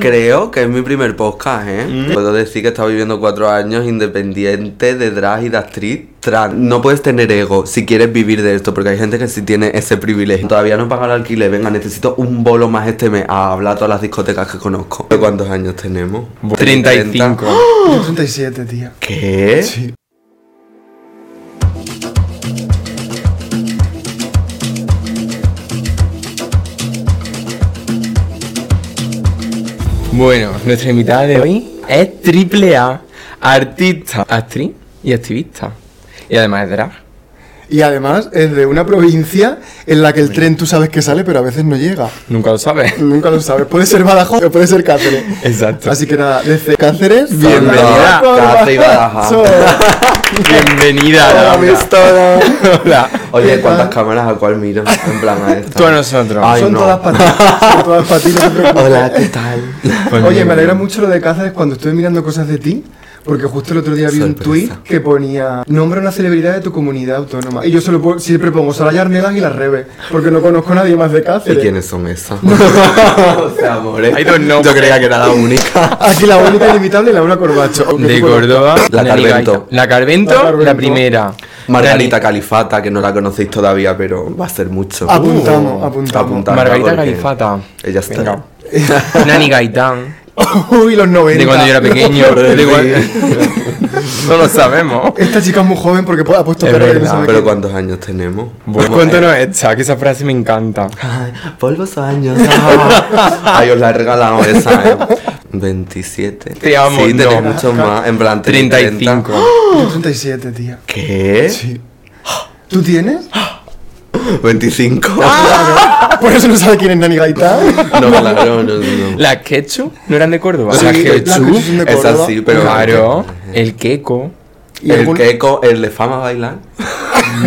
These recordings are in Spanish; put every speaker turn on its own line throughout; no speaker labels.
Creo que es mi primer podcast, ¿eh?
Mm.
Puedo decir que he estado viviendo cuatro años independiente de drag y de actriz trans. No puedes tener ego si quieres vivir de esto, porque hay gente que sí tiene ese privilegio. Todavía no paga el alquiler, venga, necesito un bolo más este mes a hablar a todas las discotecas que conozco. ¿Cuántos años tenemos?
35.
Yo 37, tía.
¿Qué?
Sí.
Bueno, nuestra invitada de hoy es triple A, artista, actriz y activista. Y además es drag.
Y además es de una provincia en la que el tren tú sabes que sale, pero a veces no llega.
Nunca lo sabes.
Nunca lo sabes. Puede ser Badajoz o puede ser Cáceres.
Exacto.
Así que nada, desde Cáceres,
Bienvenida.
Cáceres y Badajoz.
Bienvenida.
Hola,
Laura.
Víctora.
Hola.
Oye,
¿Qué
¿cuántas cámaras a cuál miro? En plan a esta.
Tú a nosotros.
Ay,
Son
no.
todas para ti. Son todas para ti, no te preocupes.
Hola, ¿qué tal?
Pues
Oye,
bien.
me alegra mucho lo de Cáceres cuando estuve mirando cosas de ti. Porque justo el otro día vi un tweet que ponía Nombra una celebridad de tu comunidad autónoma. Y yo solo puedo- siempre pongo Soraya Arnelas y la Rebe. Porque no conozco a nadie más de
¿Y
Cáceres.
quiénes son esas? o sea, amores.
I don't know.
Yo creía que era la única.
Aquí la única inimitable es Laura Corbacho.
De Córdoba.
La Carvento.
La Carvento,
La
la, primera.
Margarita Califata, que no la conocéis todavía, pero va a ser mucho.
Apuntamos, apuntamos.
Apuntad,
Margarita Califata.
Ella está.
Nani Gaitán.
Uy, los 90.
De cuando yo era pequeño. De no lo sabemos.
Esta chica es muy joven porque ha puesto
Es
cara de que no
Pero
quién.
¿cuántos años tenemos?
Bueno, cuéntanos esta, que esa frase me encanta.
Ay, polvos años. Ay, os la he regalado esa, ¿eh? 27.
Te amo,
Sí, tenéis
no.
muchos más. En plan,
35.
Yo 37, tía.
¿Qué?
Sí. ¿Tú tienes?
25.
Por eso no sabe quién es Nani Gaitán.
No, claro, no, no.
¿Las quechu no eran de Córdoba?
Sí,
las quechu.
Es
Córdoba.
así, pero.
Claro. El queco.
¿Y
El
algún-
queco, el de fama bailar.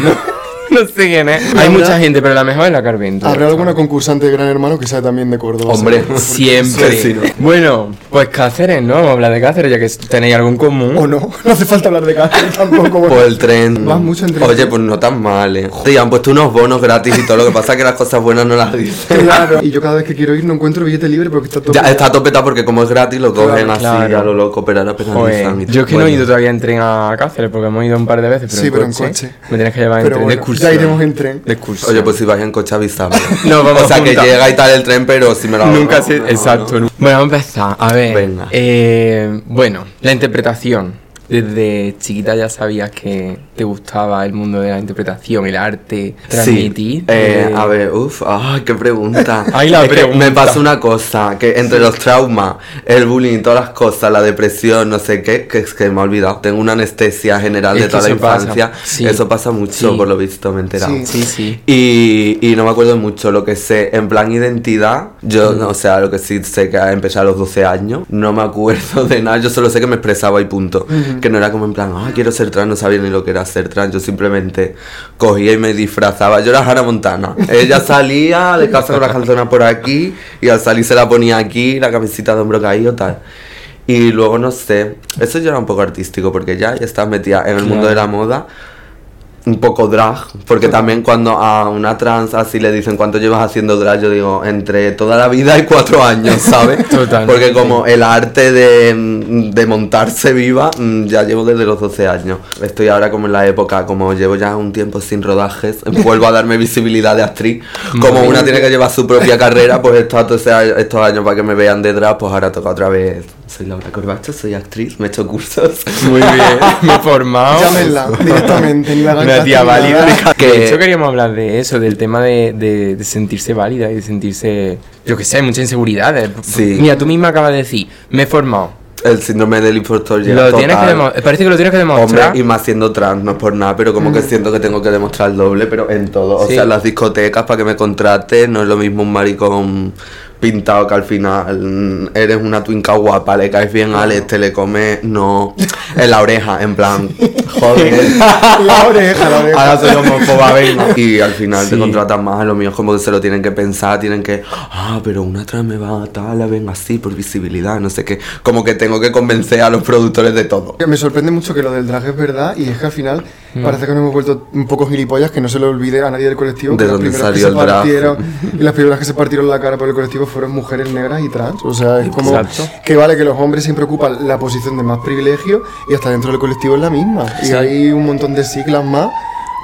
No sé quién es. Hay
¿Habrá-
mucha gente, pero la mejor es la Carvento.
¿Habrá alguna concursante de Gran Hermano que sea también de Córdoba?
Hombre.
seguro?
Siempre.
Sí, sí, no.
Bueno, pues Cáceres, ¿no? Vamos a hablar de Cáceres, ya que tenéis algo en común.
O no, no hace falta hablar de Cáceres tampoco.
Por el tren.
Vas mucho en tren.
Oye, pues no tan mal, eh. Te han puesto unos bonos gratis y todo. Lo que pasa es que las cosas buenas no las dicen.
Claro. Y yo cada vez que quiero ir no encuentro billete libre porque está todo.
Ya está topeta porque como es gratis lo cogen
Claro,
así
claro.
a lo loco, pero ahora penalizan.
Yo es que no he ido todavía en tren a Cáceres porque hemos ido un par de veces, pero,
Sí,
en,
pero en
coche,
coche.
Me tienes que llevar en
Pero
tren de excursión.
ya iremos en tren.
De excursión.
Oye, pues si vais en coche avisame.
No, vamos
o sea, que llega y tal el tren, pero si me lo
Nunca
ahorro,
se.
no,
Exacto. Bueno, vamos a empezar. A ver.
Venga.
eh, bueno, la interpretación. Desde chiquita ya sabías que te gustaba el mundo de la interpretación, el arte, transmitir.
Sí, eh,
eh,
a ver, uff, ay, qué pregunta.
Ay, la
Es que
pregunta.
me pasa una cosa, que entre los traumas, el bullying todas las cosas, la depresión, no sé qué, que es que me he olvidado. Tengo una anestesia general
Es
de toda la infancia.
Sí.
Eso pasa mucho,
Sí.
por lo visto, me he enterado.
Sí.
Sí, sí.
Y, y no me acuerdo mucho lo que sé. En plan identidad, yo,
Mm.
o sea, lo que sí sé que empecé a los 12 años, no me acuerdo de nada. Yo solo sé que me expresaba y punto. Que no era como en plan, ah, quiero ser trans, no sabía ni lo que era ser trans. Yo simplemente cogía y me disfrazaba. Yo era Hannah Montana. Ella salía de casa con la calzona por aquí y al salir se la ponía aquí, la camisita de hombro caído, tal. Y luego no sé, eso ya era un poco artístico porque ya, ya estás metida en el mundo
Claro.
de la moda un poco drag, porque también cuando a una trans así le dicen cuánto llevas haciendo drag, yo digo entre toda la vida y cuatro años, ¿sabes?
Totalmente.
Porque como el arte de, mm, de montarse viva, mm, ya llevo desde los 12 años. Estoy ahora como en la época, como llevo ya un tiempo sin rodajes, vuelvo a darme visibilidad de actriz. Como una tiene que llevar su propia carrera, pues he estado todos estos años para que me vean de drag, pues ahora toca otra vez. Soy Laura Corbacho, soy actriz, me he hecho cursos.
Muy bien. Me he formado.
Llámenla directamente. Ni la
Una tía válida.
Que-
De hecho, queríamos hablar de eso, del tema de, de- de sentirse válida y de sentirse. Yo que sé, hay muchas inseguridades.
Sí.
Mira, tú misma acabas de decir, me he formado.
El síndrome del impostor llega
Lo tienes que parece que lo tienes que
Hombre,
demostrar.
y más siendo trans, no es por nada, pero como que siento que tengo que demostrar el doble, pero en todo. O
Sí.
sea, las discotecas para que me contraten, no es lo mismo un maricón pintado que al final eres una twinca guapa, le caes bien a Alex, te le comes, no, en la oreja, en plan, joder.
La oreja, la oreja.
Ahora soy homófoba, venga. Y al final
Sí.
te contratan más, a lo mío es como que se lo tienen que pensar, tienen que, ah, pero una trans me va a tal, la ven así por visibilidad, no sé qué. Como que tengo que convencer a los productores de todo.
Me sorprende mucho que lo del drag es verdad y es que al final Parece que nos hemos vuelto un poco gilipollas, que no se lo olvide a nadie del colectivo.
De
que
salió
se
el drag.
partieron- Y las primeras que se partieron la cara por el colectivo fueron mujeres negras y trans. O sea, es como
Exacto.
que vale que los hombres siempre ocupan la posición de más privilegio y hasta dentro del colectivo es la misma. Y hay un montón de siglas más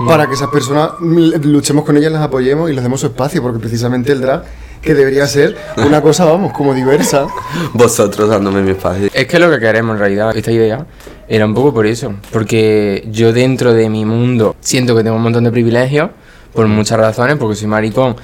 para que esas personas mm, luchemos con ellas, las apoyemos y les demos su espacio, porque precisamente el drag, que debería ser una cosa, vamos, como diversa.
Vosotros dándome mi espacio.
Es que lo que queremos en realidad, esta idea, era un poco por eso. Porque yo dentro de mi mundo siento que tengo un montón de privilegios, por muchas razones, porque soy maricón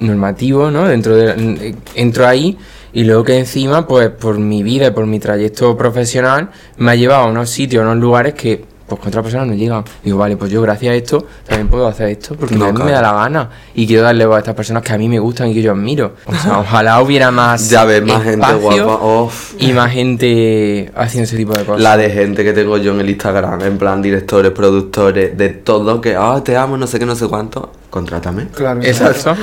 normativo, ¿no? Dentro de, entro ahí y luego que encima, pues por mi vida y por mi trayecto profesional, me ha llevado a unos sitios, a unos lugares que pues que otras personas no llegan. Digo, vale, pues yo gracias a esto también puedo hacer esto, porque
No,
a mí me da la gana y quiero darle voz a estas personas que a mí me gustan y que yo admiro. O sea, ojalá hubiera más
Ya ves, más gente guapa. Uf.
y más gente haciendo ese tipo de cosas.
La de gente que tengo yo en el Instagram, en plan directores, productores, de todo, que, ah, te amo, no sé qué, no sé cuánto, contrátame.
Claro.
Exacto.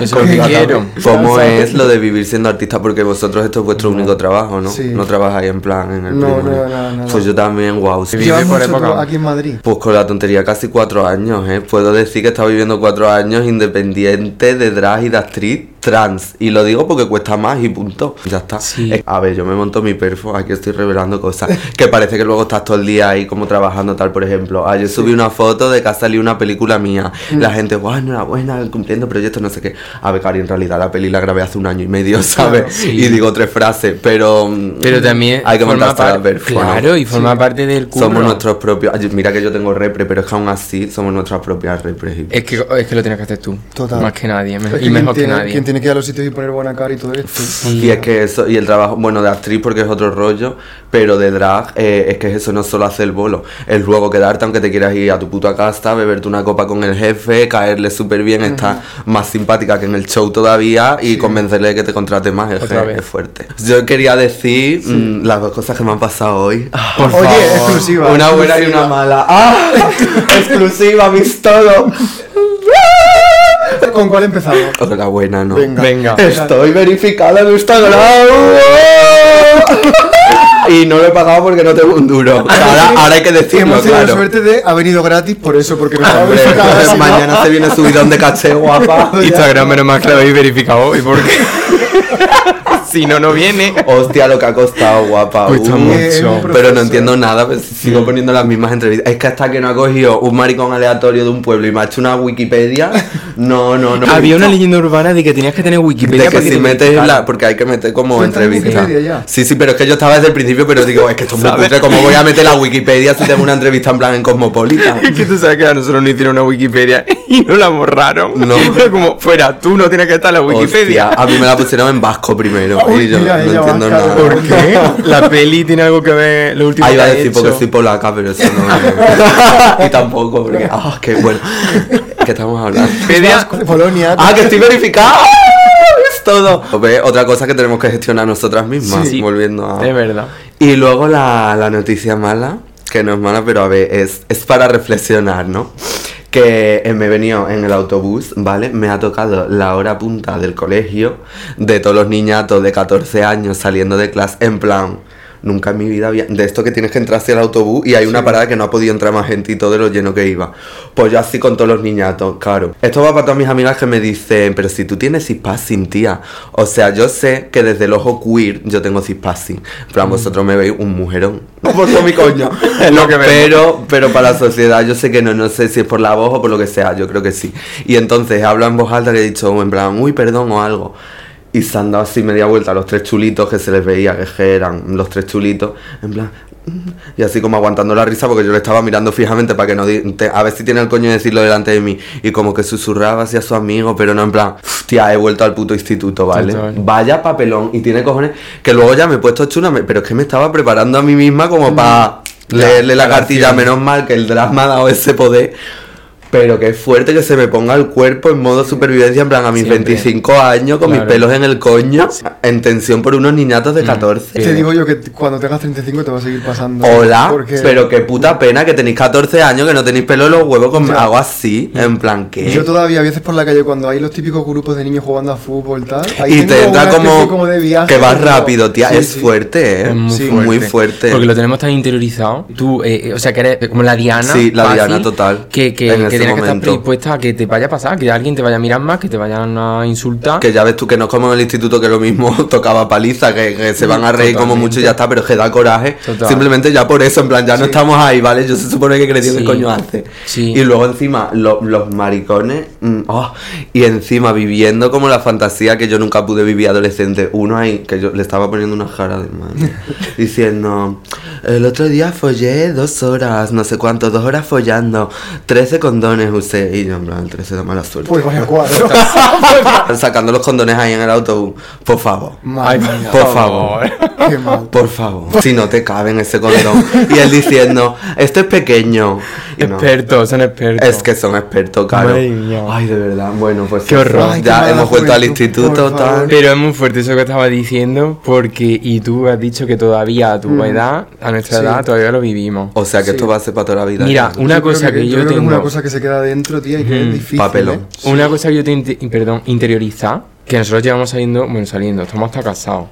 Eso es lo que quiero.
¿Cómo es lo de vivir siendo artista? Porque vosotros esto es vuestro único trabajo, ¿no?
Sí.
No trabajáis en plan en el
No, no, no, no, no.
Pues yo también, wow.
Vive
Llevas
por época.
aquí en Madrid.
Pues con la tontería casi cuatro años, ¿eh? Puedo decir que he estado viviendo cuatro años independiente de drag y de actriz trans. Y lo digo porque cuesta más y punto. Ya está.
Sí.
Eh, A ver, yo me monto mi perfo, aquí estoy revelando cosas. Que parece que luego estás todo el día ahí como trabajando tal, por ejemplo. Ayer subí una foto de que ha salido una película mía.
Mm.
La gente, guau, enhorabuena, cumpliendo proyectos, no sé qué. A ver, Cari, en realidad la peli la grabé hace un año y medio, ¿sabes?
sí.
Y digo tres frases, pero... mm,
Pero también
Hay que montarse la perfo, ¿no?
Claro, y forma parte del curro.
Somos nuestros propios. Ay, Mira que yo tengo repre, pero es que aún así somos nuestras propias repres.
Es que, es que lo tienes que hacer tú.
Total.
Más que nadie. me- y mejor que
tiene-
nadie.
Quien tiene que ir a los sitios y poner buena cara y todo esto.
Y es que eso, y el trabajo, bueno, de actriz porque es otro rollo, pero de drag eh, es que eso no es solo hacer el bolo, es luego quedarte aunque te quieras ir a tu puta casa, beberte una copa con el jefe, caerle súper bien, estar más simpática que en el show todavía y convencerle de que te contrate más, es, es fuerte. Yo quería decir mm, las dos cosas que me han pasado hoy.
Por
Oye,
favor.
exclusiva.
Una buena y una mala. ¡Ah! Exclusiva, mis todo.
¿Con cuál empezamos?
Otra buena, ¿no?
Venga.
Venga.
Estoy verificada en Instagram. y no lo he pagado porque no tengo un duro. Ahora, ahora hay que decirlo,
Hemos tenido la suerte de ha venido gratis por eso, porque nos
Hombre, mañana se viene subidón de caché guapa.
Instagram, menos mal que lo habéis verificado hoy, porque. Si no, no viene.
Hostia, lo que ha costado, guapa.
Cuesta
Uh,
mucho.
Pero no entiendo nada, pues, sigo poniendo las mismas entrevistas. Es que hasta que no ha cogido un maricón aleatorio de un pueblo y me ha hecho una Wikipedia, no, no, no.
Había una leyenda urbana de que tenías que tener Wikipedia
De que si
te
metes la. Porque hay que meter como entrevista. Sí, sí, pero es que yo estaba desde el principio, pero digo, es que esto es muy. ¿Cómo voy a meter la Wikipedia si tengo una entrevista en plan en Cosmopolitan?
Es que tú sabes que a nosotros nos hicieron una Wikipedia y no la borraron.
No.
Como, fuera, tú no tienes que estar en la Wikipedia.
Hostia, a mí me la pusieron en vasco primero.
Uy,
y yo
mira,
no entiendo nada.
¿por
¿Qué? La peli tiene algo que ver lo último
Ah,
que
iba a decir porque soy polaca, pero eso no. y tampoco, porque. Ah, qué bueno. ¿Qué estamos hablando?
Polonia.
Ah, que estoy verificada. Es todo. ¿Ves? Otra cosa que tenemos que gestionar nosotras mismas.
Sí.
Volviendo a.
Es verdad.
Y luego la, la noticia mala, no pero a ver, es, es para reflexionar, ¿no? Que eh, me he venido en el autobús, ¿vale? Me ha tocado la hora punta del colegio de todos los niñatos de 14 años saliendo de clase, en plan, nunca en mi vida había... De esto que tienes que entrar hacia el autobús y hay una parada que no ha podido entrar más gente y todo de lo lleno que iba. Pues yo así con todos los niñatos, claro. Esto va para todas mis amigas que me dicen, pero si tú tienes cispassing, tía. O sea, yo sé que desde el ojo queer yo tengo cispassing. En plan, vosotros me veis un mujerón. No por todo mi coño.
Es lo que
pero, pero para la sociedad yo sé que no, no sé si es por la voz o por lo que sea, yo creo que sí. Y entonces hablo en voz alta que he dicho, en plan, uy, perdón o algo. Y se han dado así media vuelta a los tres chulitos que se les veía que eran los tres chulitos, en plan, y así como aguantando la risa porque yo le estaba mirando fijamente para que no te- a ver si tiene el coño de decirlo delante de mí. Y como que susurraba hacia su amigo pero no en plan tía he vuelto al puto instituto vale
Total.
vaya papelón y tiene cojones que luego ya me he puesto chula pero es que me estaba preparando a mí misma como para leerle la
la
cartilla menos mal que el drama ha dado ese poder Pero que es fuerte que se me ponga el cuerpo en modo supervivencia, en plan a mis
Siempre.
25 años, con
Claro.
mis pelos en el coño, en tensión por unos niñatos de 14.
Te digo yo que cuando tengas 35 te va a seguir pasando.
Hola,
Porque
pero qué puta pena que tenéis 14 años, que no tenéis pelo en los huevos con
Ya.
algo así, en plan que...
Yo todavía a veces por la calle cuando hay los típicos grupos de niños jugando a fútbol tal, ahí
Y te entra como,
de viaje,
que vas
como-
rápido, tía,
Sí,
es
sí.
fuerte, ¿eh?
Es muy,
Sí.
fuerte.
muy fuerte.
Porque lo tenemos tan interiorizado. Tú, eh, eh, o sea, que eres como la Diana.
Sí, la
fácil,
Diana total,
Que, que,
en
que que estar predispuesta a que te vaya a pasar, que alguien te vaya a mirar más, que te vayan a insultar.
Que ya ves tú que no es como en el instituto que lo mismo tocaba paliza, que, que se van a reír como mucho y ya está, pero es que da coraje.
Total.
Simplemente ya por eso, en plan, ya no estamos ahí, ¿vale? Yo se supone que crecí
Sí.
qué coño hace.
Sí.
Y luego encima, lo- los maricones, mm, oh, y encima viviendo como la fantasía que yo nunca pude vivir adolescente. Uno ahí, que yo le estaba poniendo una jara de madre, diciendo, el otro día follé dos horas, no sé cuánto, dos horas follando, 13 condones usé. Y yo, en plan, 13 de mala suerte.
Pues vaya cuadro.
Sacando los condones ahí en el autobús. Por favor.
Mía,
Por favor.
qué mal.
Por favor. Si no te cabe en ese condón. Y él diciendo, esto es pequeño. Y no.
Expertos, son expertos.
Es que son expertos, claro. Ay, de verdad. Bueno, pues.
Qué horror.
Ay, qué
ya hemos vuelto al instituto, tal.
Pero es muy fuerte eso que estaba diciendo, porque, y tú has dicho que todavía a tu
Mm.
edad, a nuestra
Sí.
edad, todavía lo vivimos.
O sea que
Sí.
esto va a ser para toda la vida.
Mira,
ya.
una
Yo creo
cosa que, yo
creo que es
tengo.
una cosa que se queda dentro, tía, y que es difícil.
Papelón.
¿eh?
Una cosa que yo tengo, inte- perdón, interiorizar, que nosotros llevamos saliendo, bueno, saliendo, estamos hasta casados.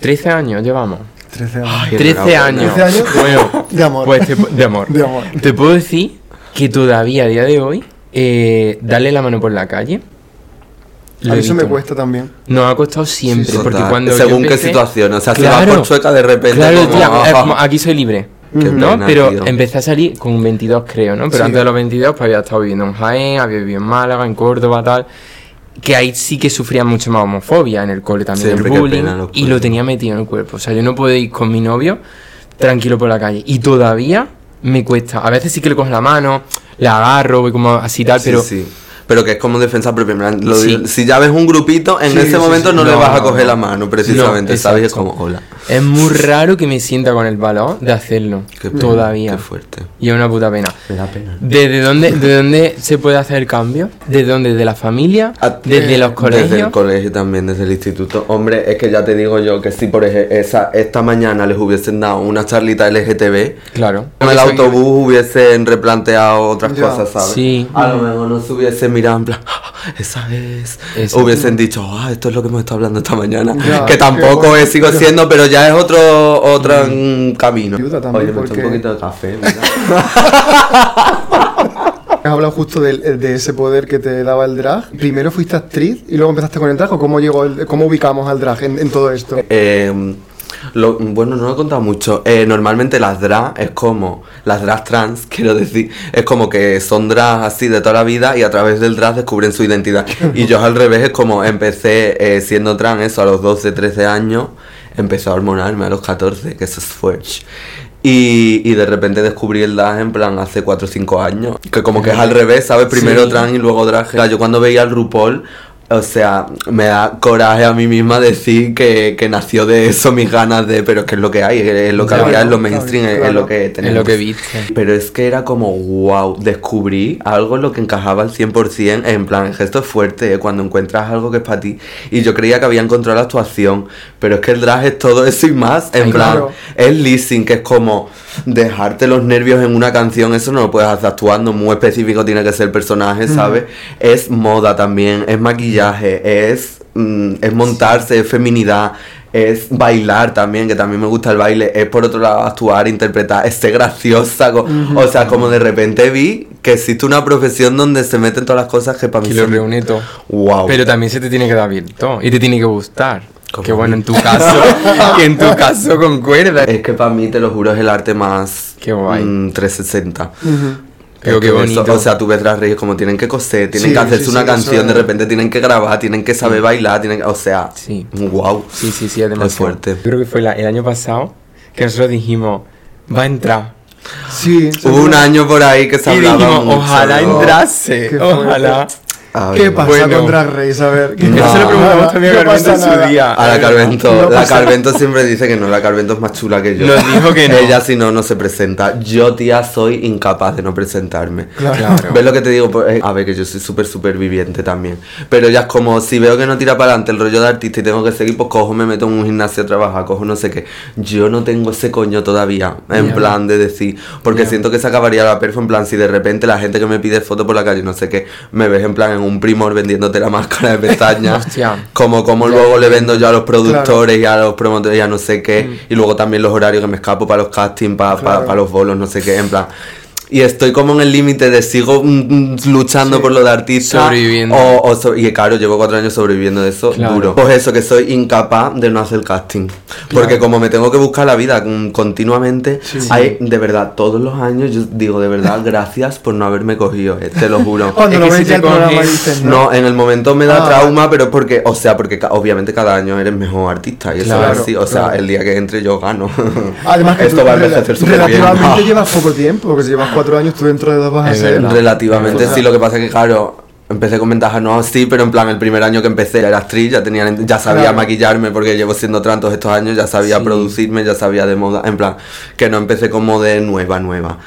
13 años llevamos.
13 años.
Ay,
13
enhorabuena.
años.
13 años
Bueno,
de amor.
pues te, de amor.
De amor.
Te puedo decir que todavía a día de hoy, eh, darle la mano por la calle. Lo
A mí eso me cuesta también.
Nos ha costado siempre, porque cuando.
Según qué
empecé-
situación. O sea, si
Claro.
vas por chueca de repente.
Claro,
como,
tía,
ah,
como aquí soy libre. ¿no?
pena,
Pero
tío.
empecé a salir con 22, creo, ¿no? Pero
Sí.
antes de los 22, pues había estado viviendo en Jaén, había vivido en Málaga, en Córdoba, tal. Que ahí sí que sufría mucho más homofobia en el cole también,
Siempre,
el bullying.
pena,
y lo tenía metido en el cuerpo. O sea, yo no puedo ir con mi novio tranquilo por la calle. Y todavía me cuesta. A veces sí que le cojo la mano, la agarro, voy como así tal,
Sí,
pero.
sí. Pero que es como defensa propia. lo
Sí.
Si ya ves un grupito, en
Sí,
ese momento
sí.
no, le
No,
vas a
no,
coger
no.
la mano, precisamente,
No,
¿sabes? Es como, hola.
Es muy raro que me sienta con el valor de hacerlo.
Qué pena,
todavía.
Qué fuerte.
Y es una puta pena.
Me da pena.
¿Desde dónde, ¿De dónde se puede hacer el cambio? ¿Desde dónde? ¿De la familia?
Ah,
¿Desde
eh,
los colegios?
Desde el colegio también, desde el instituto. Hombre, es que ya te digo yo que si por ejemplo esa, esta mañana les hubiesen dado una charlita LGTB,
Claro.
en el
Eso-
autobús hubiesen replanteado otras
Ya.
cosas, ¿sabes?
Sí.
A lo mejor no se hubiesen mirado en plan, "Ah, esa es.
Exacto.
Hubiesen dicho, ah, esto es lo que hemos estado hablando esta mañana.
Ya,
que tampoco
bueno.
es, sigo siendo, pero ya es otro, otro mm, camino.
Ayuda también,
Oye, me
porque-
un poquito de café.
Has hablado justo del- de, ese poder que te daba el drag. Primero fuiste actriz y luego empezaste con el drag. ¿O cómo, llegó el- cómo ubicamos al drag en, en todo esto?
Eh, lo- bueno, no lo he contado mucho. Eh, normalmente las drag es como, las drag trans, quiero decir, es como que son drag así de toda la vida y a través del drag descubren su identidad. Y yo al revés es como empecé eh, siendo trans, eso a los 12, 13 años, empecé a hormonarme a los 14, que eso es fuerte. Y, y de repente descubrí el drag en plan hace 4 o 5 años. Que como que es al revés, ¿sabes? Primero
Sí.
trans y luego drag. Yo cuando veía el RuPaul, o sea, me da coraje a mí misma decir que, que nació de eso mis ganas de, pero es que es lo que hay, es lo que
Claro,
había, es lo
claro,
mainstream, es- es lo que
Es
tenemos.
lo que viste.
Pero es que era como, wow, descubrí algo en lo que encajaba al 100%, en plan, esto es fuerte, ¿eh? cuando encuentras algo que es para ti. Y yo creía que había encontrado la actuación, pero es que el drag es todo eso y más, en
Ay,
plan, es leasing, que es como dejarte los nervios en una canción, eso no lo puedes hacer actuando, muy específico tiene que ser el personaje, ¿sabes? Es moda también, es maquillaje, es, mm, es montarse, es feminidad. Es bailar también, que también me gusta el baile. Es por otro lado actuar, interpretar, es ser graciosa. O sea, como de repente vi que existe una profesión donde se meten todas las cosas que para mí
Que lo
son-
reúne todo.
Wow.
Pero también se te tiene que dar bien todo. Y te tiene que gustar. Que bueno, en tu caso, que en tu caso concuerda.
Es que para mí, te lo juro, es el arte más
Qué guay.
mm, 360.
Ujú.
Pero
Es
qué bonito.
eso- o sea, tú ves las reyes como tienen que coser, tienen
Sí,
que hacerse
sí,
una
sí,
canción,
eso
de
es-
repente tienen que grabar, tienen que saber bailar, tienen que- o sea,
Sí.
wow.
Sí, sí, sí, es demasiado.
fuerte.
Yo creo que fue la- el año pasado que nosotros dijimos, va a entrar.
Sí,
Hubo un año por ahí que se
Y
hablaba
dijimos,
mucho.
ojalá entrase,
Qué fuerte. ¿Qué pasa
Bueno.
con Drag Race? A ver. ¿qué-
No.
Eso lo preguntamos también a
No
Carmento en
pasa
su
nada.
día.
A la Carvento,
No
la Carvento siempre dice que no, la Carvento es más chula que yo.
Nos dijo que no.
Ella si no, no se presenta. Yo, tía, soy incapaz de no presentarme.
Claro.
¿Ves lo que te digo? Pues, eh, a ver, que yo soy súper superviviente también. Pero ya es como, si veo que no tira para adelante el rollo de artista y tengo que seguir, pues cojo, me meto en un gimnasio a trabajar, cojo no sé qué. Yo no tengo ese coño todavía, en
Ya.
plan de decir, porque
Ya.
siento que se acabaría la perfo, en plan, si de repente la gente que me pide foto por la calle, no sé qué, me ves en plan en un primor vendiéndote la máscara de pestañas.
Hostia.
Como, como luego le vendo yo a los productores y a los promotores y a no sé qué. Y luego también los horarios que me escapo para los castings, para
Claro.
los bolos, no sé qué, en plan. Y estoy como en el límite de sigo mm, mm, luchando por lo de artista.
Sobreviviendo.
O, o so- y claro, llevo cuatro años sobreviviendo de eso
Claro.
duro. Pues eso, que soy incapaz de no hacer casting. Porque como me tengo que buscar la vida continuamente, hay de verdad, todos los años, yo digo de verdad, gracias por no haberme cogido, eh, te lo juro.
Cuando lo
que
ves el programa
coges-
dices,
No, en el momento me da
Ah,
trauma, pero porque, o sea, porque ca- obviamente cada año eres mejor artista y eso
Claro,
es así, o sea,
claro.
el día que entre yo gano.
Además que
esto
tú
va a envejecer súper bien.
relativamente llevas poco tiempo, porque si llevas cuatro años, tú dentro de dos vas a ser.
verdad.
Relativamente sí, lo que pasa es que claro, empecé con ventajas no sí, pero en plan el primer año que empecé ya era actriz, ya tenía ya sabía
Claro.
maquillarme porque llevo siendo tantos estos años, ya sabía
Sí.
producirme, ya sabía de moda, en plan que no empecé como de nueva nueva.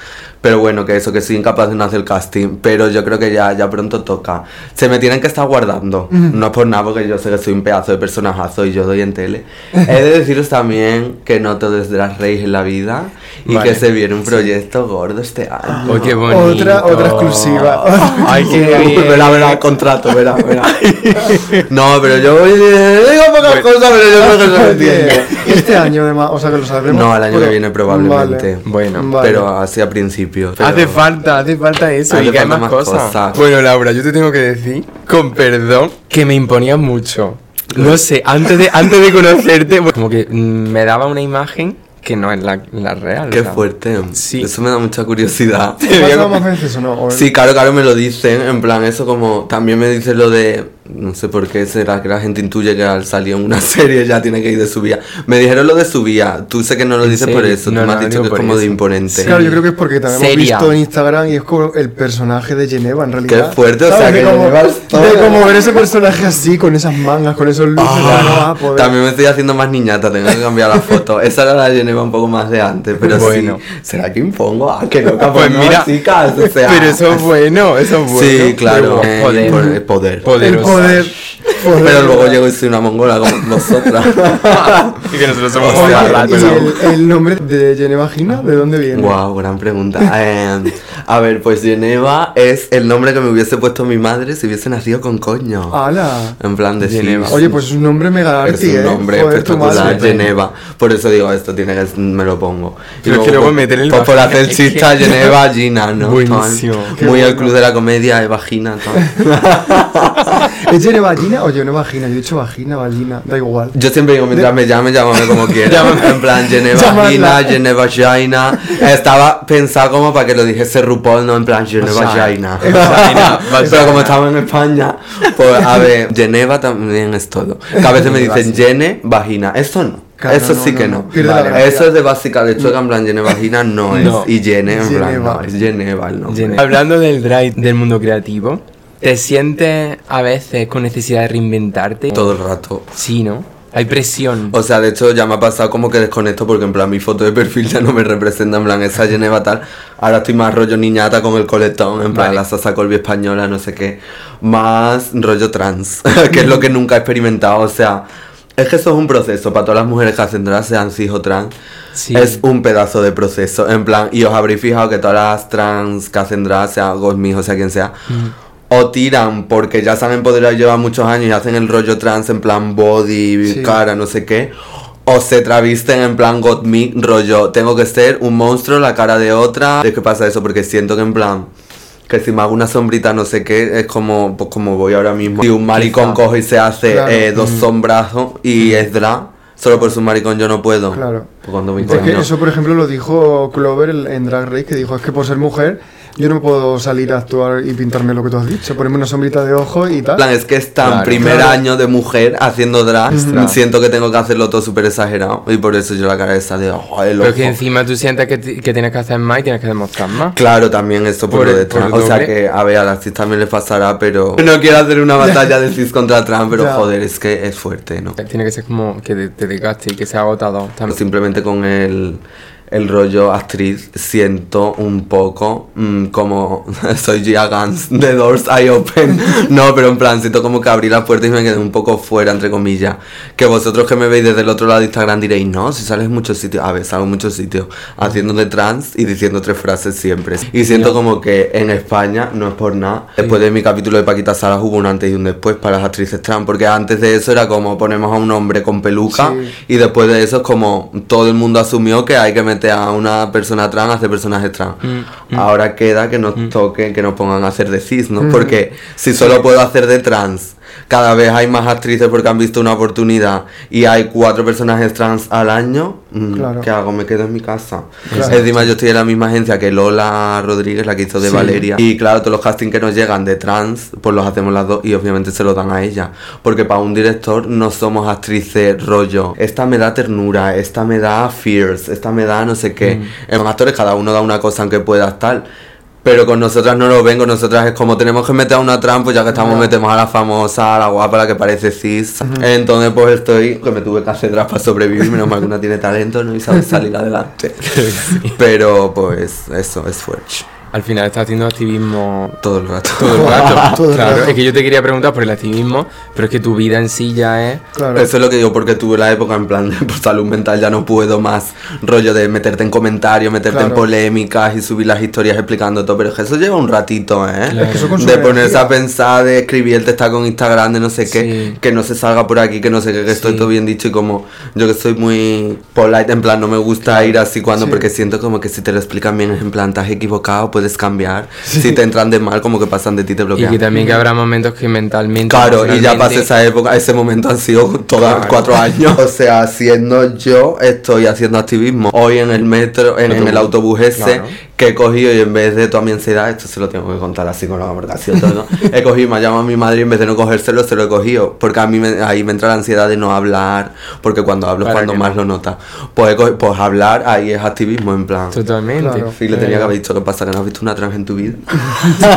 Pero bueno, que eso, que soy incapaz de no hacer casting. Pero yo creo que ya, ya pronto toca. Se me tienen que estar guardando. No es por nada, porque yo sé que soy un pedazo de personajazo y yo doy en tele. He de deciros también que no todo es las reis en la vida y
Vale.
que se viene un proyecto gordo este año.
Oh, qué bonito.
Otra- otra exclusiva.
Ay, qué bien.
Verá, verá, contrato, verá, verá. No, pero yo voy digo pocas cosas, pero yo creo que se me entiende.
Este año, además, o sea que lo sabremos.
No, el año que
pero-
viene probablemente.
Vale.
Bueno,
Vale.
Pero así a principio. Pero-
Hace falta, hace falta eso.
Hace
y que hay más,
más
cosas.
cosas.
Bueno, Laura, yo te tengo que decir, con perdón, que me imponía mucho. No sé, antes de, antes de conocerte, como que me daba una imagen que no es la, la real.
Qué
sea.
fuerte.
Sí.
Eso me da mucha curiosidad.
¿Te más veces o no?
Sí, claro, claro, me lo dicen. En plan, eso como. También me dicen lo de. No sé por qué será que la gente intuye que al salir en una serie ya tiene que ir de subida. Me dijeron lo de subida. Tú sé que no lo
¿En
dices por eso.
No,
tú me has
no,
dicho que es como de
eso.
imponente.
Claro, yo creo que es porque también hemos visto en Instagram y es como el personaje de Geneva en realidad.
Qué fuerte, o sea,
de
que
como, de como ver ese personaje así, con esas mangas, con esos looks,
Ah,
no.
También me estoy haciendo más niñata, tengo que cambiar la foto. Esa era la Geneva un poco más de antes, pero
Bueno.
sí. ¿Será que impongo? Ah, que loca,
Pues
pues
mira,
chicas, o sea.
Pero eso es bueno, eso es bueno.
Sí, claro.
Pero
eh,
Poder.
poder. poder.
Poder. poder.
Pero luego llego y soy una mongola como vosotras.
Y que nosotros somos
Oye,
¿y el, el nombre de Geneva Gina, de dónde viene?
Wow, gran pregunta. Eh, a ver, pues Geneva es el nombre que me hubiese puesto mi madre si hubiese nacido con coño.
¡Hala!
En plan de
Geneva.
sí,
Oye, pues es un nombre mega
es
arty,
un
¿eh?
nombre
Joder,
espectacular. Geneva. Por eso digo, esto tiene que me lo pongo.
Pero es que luego meter el
pues por hacer
es
chiste a Geneva, Gina, ¿no?
Buenísimo.
Muy el
bueno.
club de la comedia de vagina, tal.
¿Es Geneva Gina o Geneva Vagina? Yo he dicho vagina, vagina, da igual.
Yo siempre digo, mientras me llamen, llámame como quieras. en plan, Geneva. Gina, Geneva Jaina. Estaba pensado como para que lo dijese RuPaul, no en plan Geneva
Vagina.
Jaina. Pero como estamos en España, pues a ver, Geneva también es todo. Que a veces me dicen Gene, vagina. Eso no.
Claro,
Eso
no,
sí
no,
que
no.
no. Eso es de básica lechuga, en plan Gene vagina no es. Y Gene, en plan, no, es Geneva el nombre.
Jenny. Hablando del drive del mundo creativo, ¿te sientes a veces con necesidad de reinventarte?
Todo el rato.
Sí, ¿no? Hay presión.
O sea, de hecho ya me ha pasado como que desconecto porque en plan mi foto de perfil ya no me representa en plan esa Geneva tal. Ahora estoy más rollo niñata con el coletón, en plan
Vale.
la salsa colby española, no sé qué. Más rollo trans, que es lo que nunca he experimentado. O sea, es que eso es un proceso para todas las mujeres que hacen drag, sean cis o trans.
Sí.
Es un pedazo de proceso. En plan, y os habréis fijado que todas las trans que hacen drag, sea Gosmis o sea quien sea, o tiran porque ya empoderado y llevan muchos años y hacen el rollo trans en plan body,
Sí.
cara, no sé qué. O se travisten en plan got me, rollo, tengo que ser un monstruo, la cara de otra. ¿De qué pasa eso? Porque siento que en plan, que si me hago una sombrita, no sé qué, es como, pues como voy ahora mismo. Si un maricón
Quizá.
coge y se hace
Claro.
eh, dos sombrazos y es drag, solo por su maricón yo no puedo.
Claro.
Pues cuando me
Es que
coño.
eso, por ejemplo, lo dijo Clover en Drag Race, que dijo, es que por ser mujer Yo no puedo salir a actuar y pintarme lo que tú has dicho, ponerme una sombrita de ojo y
En
tal.
plan, es que está en
Claro.
primer
Claro.
año de mujer haciendo drag. Siento que tengo que hacerlo todo súper exagerado. Y por eso yo la cara esa de ojo, el
Pero
ojo.
que encima tú sientes que, ti- que tienes que hacer más y tienes que demostrar más.
Claro, también esto por,
Por
lo
el-
de
el
O sea
doble.
que, a ver, a las cis también les pasará, pero. No quiero hacer una batalla de cis contra trans, pero
Ya.
joder, es que es fuerte, ¿no?
Tiene que ser como que te, te desgaste y que sea agotador también.
Simplemente con el, el rollo actriz siento un poco mm, como soy Gia Gans de Doors I Open. No, pero en plan, siento como que abrí la puerta y me quedé un poco fuera, entre comillas. Que vosotros que me veis desde el otro lado de Instagram diréis, no, si sales en muchos sitios. A ver, salgo en muchos sitios haciendo de trans y diciendo tres frases siempre. Y siento como que en España, no es por nada, después de mi capítulo de Paquita Salas hubo un antes y un después para las actrices trans. Porque antes de eso era como ponemos a un hombre con peluca
Sí.
y después de eso es como todo el mundo asumió que hay que meter a una persona trans a hacer personajes trans. Ahora queda que nos toquen, que nos pongan a hacer de cis, ¿no? Porque si solo puedo hacer de trans, cada vez hay más actrices porque han visto una oportunidad y hay cuatro personajes trans al año, mm,
Claro.
¿qué hago? Me quedo en mi casa.
Claro.
Encima yo estoy en la misma agencia que Lola Rodríguez, la que hizo de
Sí.
Valeria. Y claro, todos los castings que nos llegan de trans, pues los hacemos las dos y obviamente se los dan a ella. Porque para un director no somos actrices rollo. Esta me da ternura, esta me da fierce, esta me da no sé qué. En actores cada uno da una cosa aunque pueda tal. Pero con nosotras no lo ven, con nosotras es como tenemos que meter a una trans, pues ya que estamos, metemos a la famosa, a la guapa, la que parece cis. Entonces, pues estoy, que me tuve que hacer drag para sobrevivir, menos mal que una tiene talento, ¿no? Y sabe salir adelante. Pero, pues, eso es fuerte.
Al final estás haciendo activismo
Todo el rato.
todo el rato.
Todo el
claro,
rato.
es que yo te quería preguntar por el activismo, pero es que tu vida en sí ya es.
Claro.
Eso es lo que digo, porque tuve la época en plan, por salud mental ya no puedo más rollo de meterte en comentarios, meterte en
Claro.
polémicas y subir las historias explicando todo, pero es que eso lleva un ratito, ¿eh?
Claro. Es que
eso consume
de ponerse
energía.
a pensar, de escribir el texto con Instagram, de no sé qué,
Sí.
que no se salga por aquí, que no sé qué, que estoy
Sí.
todo bien dicho y como yo que soy muy polite, en plan, no me gusta ir así cuando,
Sí.
porque siento como que si te lo explican bien es en plan, has equivocado, puedes cambiar. Si te entran de mal, como que pasan de ti, te
Y
bloquean.
que también que habrá momentos que mentalmente.
Claro, y ya pasé esa época, ese momento han sido todos
Claro.
cuatro años. O sea, siendo yo, estoy haciendo activismo. Hoy en el metro, en, en el autobús ese,
Claro.
que he cogido y en vez de toda mi ansiedad, esto se lo tengo que contar así con la sido todo, ¿no? He cogido, me ha llamado a mi madre y en vez de no cogérselo, se lo he cogido. Porque a mí me- ahí me entra la ansiedad de no hablar, porque cuando hablo es cuando más
no.
lo nota. Pues, pues hablar ahí es activismo, en plan.
Totalmente.
Claro.
Sí, le tenía que haber dicho que pasa que no visto una trans en tu vida.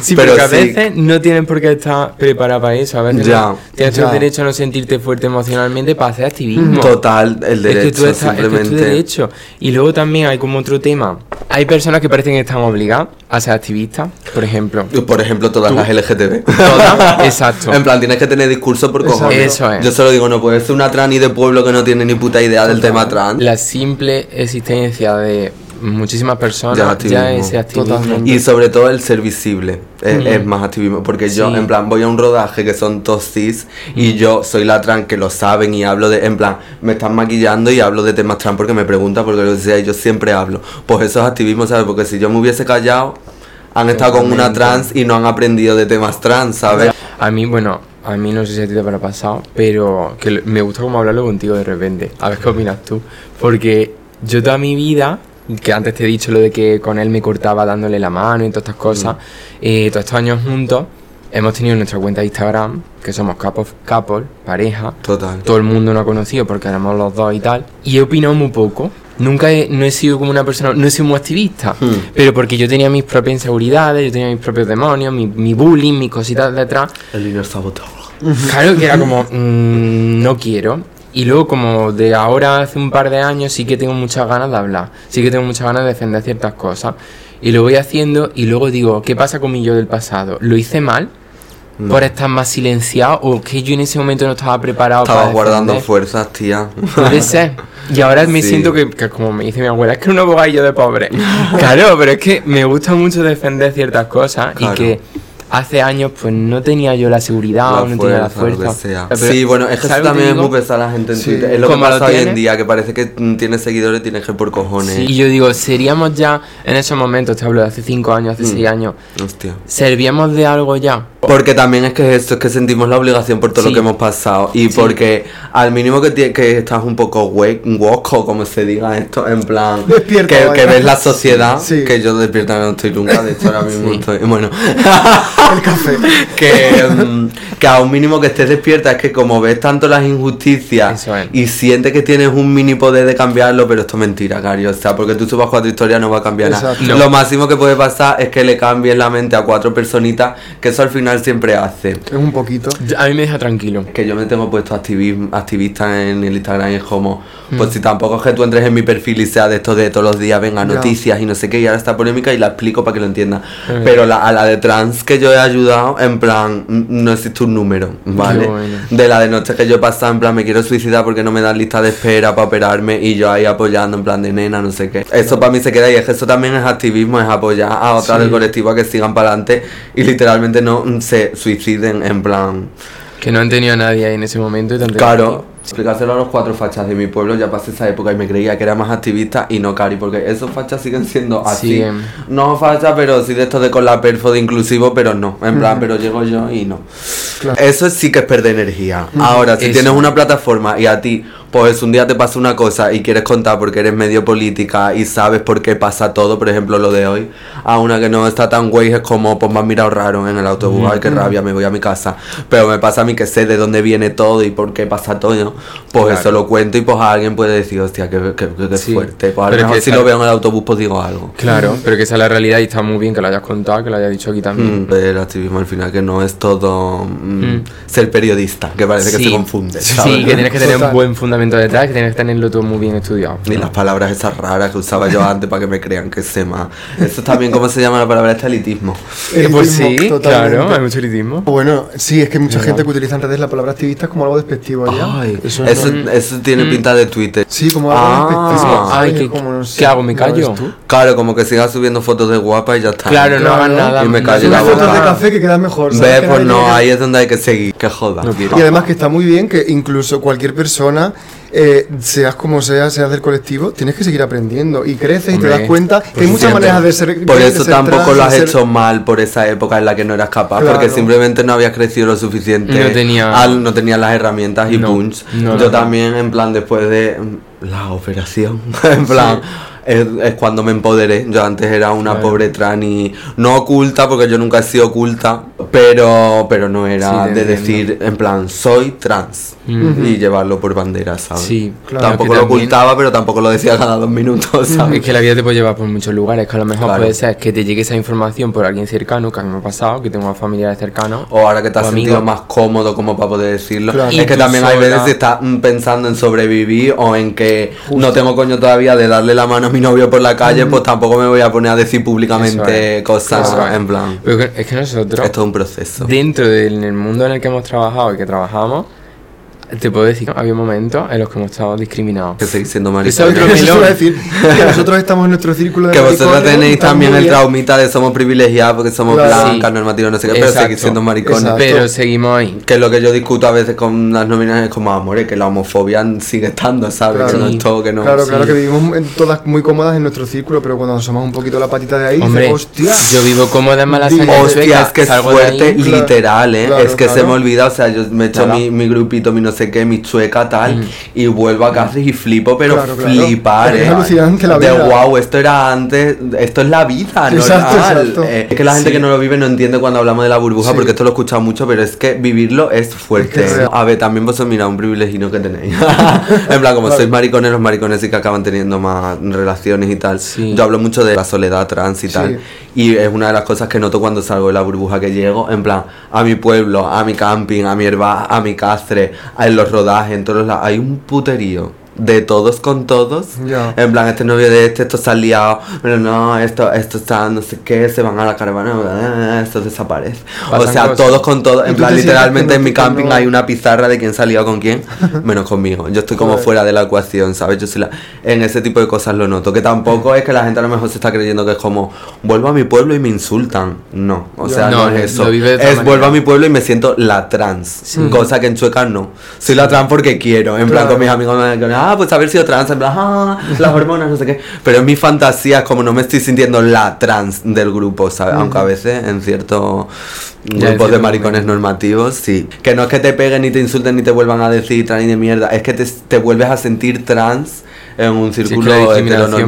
Sí,
Pero
pero que a
sí.
veces no tienen por qué estar preparados para eso. A veces
Ya.
no- tienes
Ya.
el derecho a no sentirte fuerte emocionalmente para hacer activismo.
Total, el
Es
derecho,
que tú estás, es que es tu
simplemente.
derecho. Y luego también hay como otro tema. Hay personas que parecen que están obligadas a ser activistas, por ejemplo.
Por ejemplo, todas las LGTB.
Todas, exacto.
En plan, tienes que tener discurso por cojones.
Eso es.
Yo solo digo, no puedes ser una trans de pueblo que no tiene ni puta idea del tema trans.
La simple existencia de muchísimas
Ya,
personas
activismo.
ya ese activismo.
Totalmente.
Y sobre todo el ser visible es, es más activismo. Porque yo, en plan, voy a un rodaje que son todos cis y yo soy la trans que lo saben y hablo de. En plan, me están maquillando y hablo de temas trans porque me preguntan, porque lo decía, y yo siempre hablo. Pues eso es activismo, ¿sabes? Porque si yo me hubiese callado, han estado con una trans y no han aprendido de temas trans, ¿sabes?
A mí, bueno, a mí no sé si a ti te habrá pasado, pero que me gusta como hablarlo contigo de repente. A ver qué opinas tú. Porque yo toda mi vida, que antes te he dicho lo de que con él me cortaba dándole la mano y todas estas cosas, eh, todos estos años juntos, hemos tenido nuestra cuenta de Instagram, que somos couple, couple pareja.
Total.
Todo el mundo nos ha conocido porque éramos los dos y tal. Y he opinado muy poco. Nunca he, no he sido como una persona, no he sido muy activista,
Hmm.
pero porque yo tenía mis propias inseguridades, yo tenía mis propios demonios, mi, mi bullying, mis cositas detrás.
El inner saboteur.
Claro que era como, mm, no quiero. Y luego como de ahora hace un par de años sí que tengo muchas ganas de hablar, sí que tengo muchas ganas de defender ciertas cosas. Y lo voy haciendo y luego digo, ¿qué pasa con mi yo del pasado? ¿Lo hice mal?
No.
¿Por estar más silenciado? ¿O que yo en ese momento no estaba preparado
Estabas
para
guardando
defender?
fuerzas, tía.
Puede ser. Y ahora me
Sí.
siento que, que como me dice mi abuela, es que un abogadillo de pobre. claro, pero es que me gusta mucho defender ciertas cosas
Claro.
y que hace años pues no tenía yo la seguridad
La
o no tenía la
fuerza,
fuerza. Pero,
sí, bueno, es que eso
¿sabes lo que
también es muy pesada la gente en
Sí.
Twitter. Es lo que
Como lo
pasa hoy en día, que parece que mm, tienes seguidores, tienes que por cojones.
Sí, y yo digo, seríamos ya en esos momentos, te hablo de hace 5 años, hace
Mm.
6 años,
Hostia.
¿servíamos de algo ya?
Porque también es que esto es que sentimos la obligación por todo
Sí.
lo que hemos pasado. Y
Sí.
porque al mínimo que, que estás un poco hue- hueco, como se diga esto, en plan.
Despierto,
que, que ves la sociedad.
Sí.
Que yo despierta no estoy nunca, de hecho ahora mismo
Sí.
estoy. Bueno.
El café.
que, mm, que a un mínimo que estés despierta es que como ves tanto las injusticias
es.
y sientes que tienes un mini poder de cambiarlo, pero esto es mentira, Cari. O sea, porque tú subas cuatro historias no va a cambiar nada.
No.
Lo máximo que puede pasar es que le cambies la mente a cuatro personitas, que eso al final siempre hace.
Es un poquito.
A mí me deja tranquilo.
Que yo me tengo puesto activismo, activista en el Instagram y es como,
Mm.
pues si tampoco es que tú entres en mi perfil y sea de esto de todos los días, venga, noticias y no sé qué, y ahora está polémica y la explico para que lo entienda.
Eh.
Pero la, a la de trans que yo he ayudado, en plan, no existe un número, ¿vale?
Bueno.
De la de noche que yo he pasado, en plan, me quiero suicidar porque no me dan lista de espera para operarme y yo ahí apoyando, en plan de nena, no sé qué. Eso para mí se queda y es que eso también es activismo, es apoyar a otras
Sí.
del colectivo a que sigan para adelante y literalmente no se suiciden, en plan.
Que no han tenido a nadie ahí en ese momento y
Claro, explicárselo a los cuatro fachas de mi pueblo, ya pasé esa época y me creía que era más activista y no cari, porque esos fachas siguen siendo así.
Siguen.
No fachas, pero sí de esto de con la perfo de inclusivo, pero no. En plan, pero llego yo y no.
Claro.
Eso sí que es perder energía. Ahora, si
Eso.
tienes una plataforma y a ti, pues un día te pasa una cosa y quieres contar porque eres medio política y sabes por qué pasa todo, por ejemplo lo de hoy, a una que no está tan güey es como, pues me han mirado raro en el autobús, ay qué rabia, me voy a mi casa. Pero me pasa a mí que sé de dónde viene todo y por qué pasa todo, pues
Claro.
eso lo cuento y pues alguien puede decir, hostia, qué, qué, qué- qué
Sí.
fuerte. Pues a lo
Pero es
mejor
que
si lo veo en el autobús pues digo algo.
Claro, pero que esa es la realidad y está muy bien que lo hayas contado, que lo hayas dicho aquí también.
Mm, El activismo al final que no es todo mm,
Mm.
ser periodista, que parece que
Sí.
se confunde.
Sí,
¿sabes?
que tienes que tener
Total.
un buen fundamento detrás, que tienes que tenerlo todo muy bien estudiado.
Ni las palabras esas raras que usaba yo antes para que me crean que sé más. Eso también, ¿cómo se llama la palabra? Este elitismo.
Eh, pues sí,
Elitismo, totalmente.
claro, hay mucho elitismo.
Bueno, sí, es que hay mucha
Verdad.
gente que utiliza en redes la palabra activista como algo despectivo ya.
Ay,
eso
eso,
es
eso, tiene
Mm.
pinta de Twitter.
Sí, como algo
Ah.
despectivo.
Ay. ¿qué-
Como no sé,
qué hago, me
¿ya ves
callo?
Claro, como que sigas subiendo fotos de guapa y ya está.
Claro, no hagan
Claro.
nada.
Y me
no
callo la
fotos de café que quedan mejor.
Ve, pues no, ahí es donde hay que seguir. Que joda.
No quiero.
Y además que está muy bien que incluso cualquier persona, eh, seas como seas, seas del colectivo, tienes que seguir aprendiendo y creces y te das cuenta que hay muchas
Siempre.
maneras de ser.
Por eso
ser
tampoco
trans,
lo has
ser-
hecho mal por esa época en la que no eras capaz,
Claro.
porque simplemente no habías crecido lo suficiente.
No tenía-
al- no tenías las herramientas y
No,
punch.
no,
Yo
no.
también, en plan, después de la operación, en plan. Es, es cuando me empoderé. Yo antes era una
Claro.
pobre trans y no oculta, porque yo nunca he sido oculta, pero, pero no era
Sí,
de
entiendo.
decir, en plan, soy trans
Ujú.
y llevarlo por bandera, ¿sabes?
Sí,
Claro,
tampoco lo
también-
ocultaba, pero tampoco lo decía cada dos minutos, ¿sabes?
Es que la vida te puede llevar por muchos lugares, que a lo mejor
Claro.
puede ser que te llegue esa información por alguien cercano, que a mí me ha pasado, que tengo familiares cercanos.
O ahora que te has
O
sentido más cómodo como para poder decirlo.
Claro.
Es que también hay
sola-
veces que estás mm, pensando en sobrevivir o en que no tengo coño todavía de darle la mano a mi novio por la calle, pues tampoco me voy a poner a decir públicamente
es.
cosas
es.
en plan.
Pero es que nosotros,
Esto es un proceso.
dentro del mundo en el que hemos trabajado y que trabajamos, te puedo decir que había momentos en los que hemos estado discriminados.
Que seguís siendo
otro
Eso a decir que nosotros estamos en nuestro círculo de
Que vosotros tenéis también el traumita de somos privilegiados porque somos
Claro.
blancas,
Sí.
normativos, no sé qué, pero seguís siendo maricones.
Exacto.
Pero seguimos ahí.
Que es lo que yo discuto a veces con las nominadas es como, amores, que la homofobia sigue estando, ¿sabes?
Claro.
Que no es todo, que no.
Claro,
Sí.
claro que vivimos en- todas muy cómodas en nuestro círculo, pero cuando asomamos un poquito la patita de ahí,
Hombre,
dices, hostia.
yo vivo cómoda en Malasaña
Hostia,
es que es fuerte, literal, ¿eh?
claro,
es que se me olvida, o sea, yo me echo
Claro.
mi, mi grupito, mi no sé qué, mi chueca, tal,
Mm.
y vuelvo a casa y flipo, pero
Claro, claro.
flipar,
Es
¿eh?
alucinante la
De
vida.
wow, esto era antes, esto es la vida,
Exacto,
normal.
exacto.
Eh, es que la gente
Sí.
que no lo vive no entiende cuando hablamos de la burbuja,
Sí.
porque esto lo he escuchado mucho, pero es que vivirlo es fuerte.
Es que
a ver, también vosotros, mira, un privilegio que tenéis. en plan, como sois maricones, los maricones sí que acaban teniendo más relaciones y tal.
Sí.
Yo hablo mucho de la soledad trans y tal. Y es una de las cosas que noto cuando salgo de la burbuja que llego, en plan, a mi pueblo, a mi camping, a mi herba, a mi castre, a en los rodajes, en todos lados. Hay un puterío de todos con todos. En plan, este novio de este, esto se ha liado, pero no, esto, esto está no sé qué, se van a la caravana, esto desaparece. o sea,
cosas.
todos con todos.
¿Y
En plan, literalmente en mi camping
no-
hay una pizarra de quién se ha liado con quién, menos conmigo. Yo estoy como
Joder.
fuera de la ecuación, ¿sabes? Yo soy la, en ese tipo de cosas lo noto. Que tampoco es que la gente a lo mejor se está creyendo que es como, vuelvo a mi pueblo y me insultan. No, o sea, no,
No,
es eso. Es vuelvo a mi pueblo y me siento la trans. Cosa que en Chueca no. Soy la trans porque quiero. En plan, con mis amigos me dicen, ah, pues haber sido trans. En plan, ah, las hormonas, no sé qué. Pero en mi fantasía es como no me estoy sintiendo la trans del grupo, ¿sabes? Aunque a veces en ciertos grupos de maricones
momento.
normativos, sí. Que no es que te peguen ni te insulten ni te vuelvan a decir trans ni de mierda. Es que te, te vuelves a sentir trans en un
Sí, es
círculo
discriminación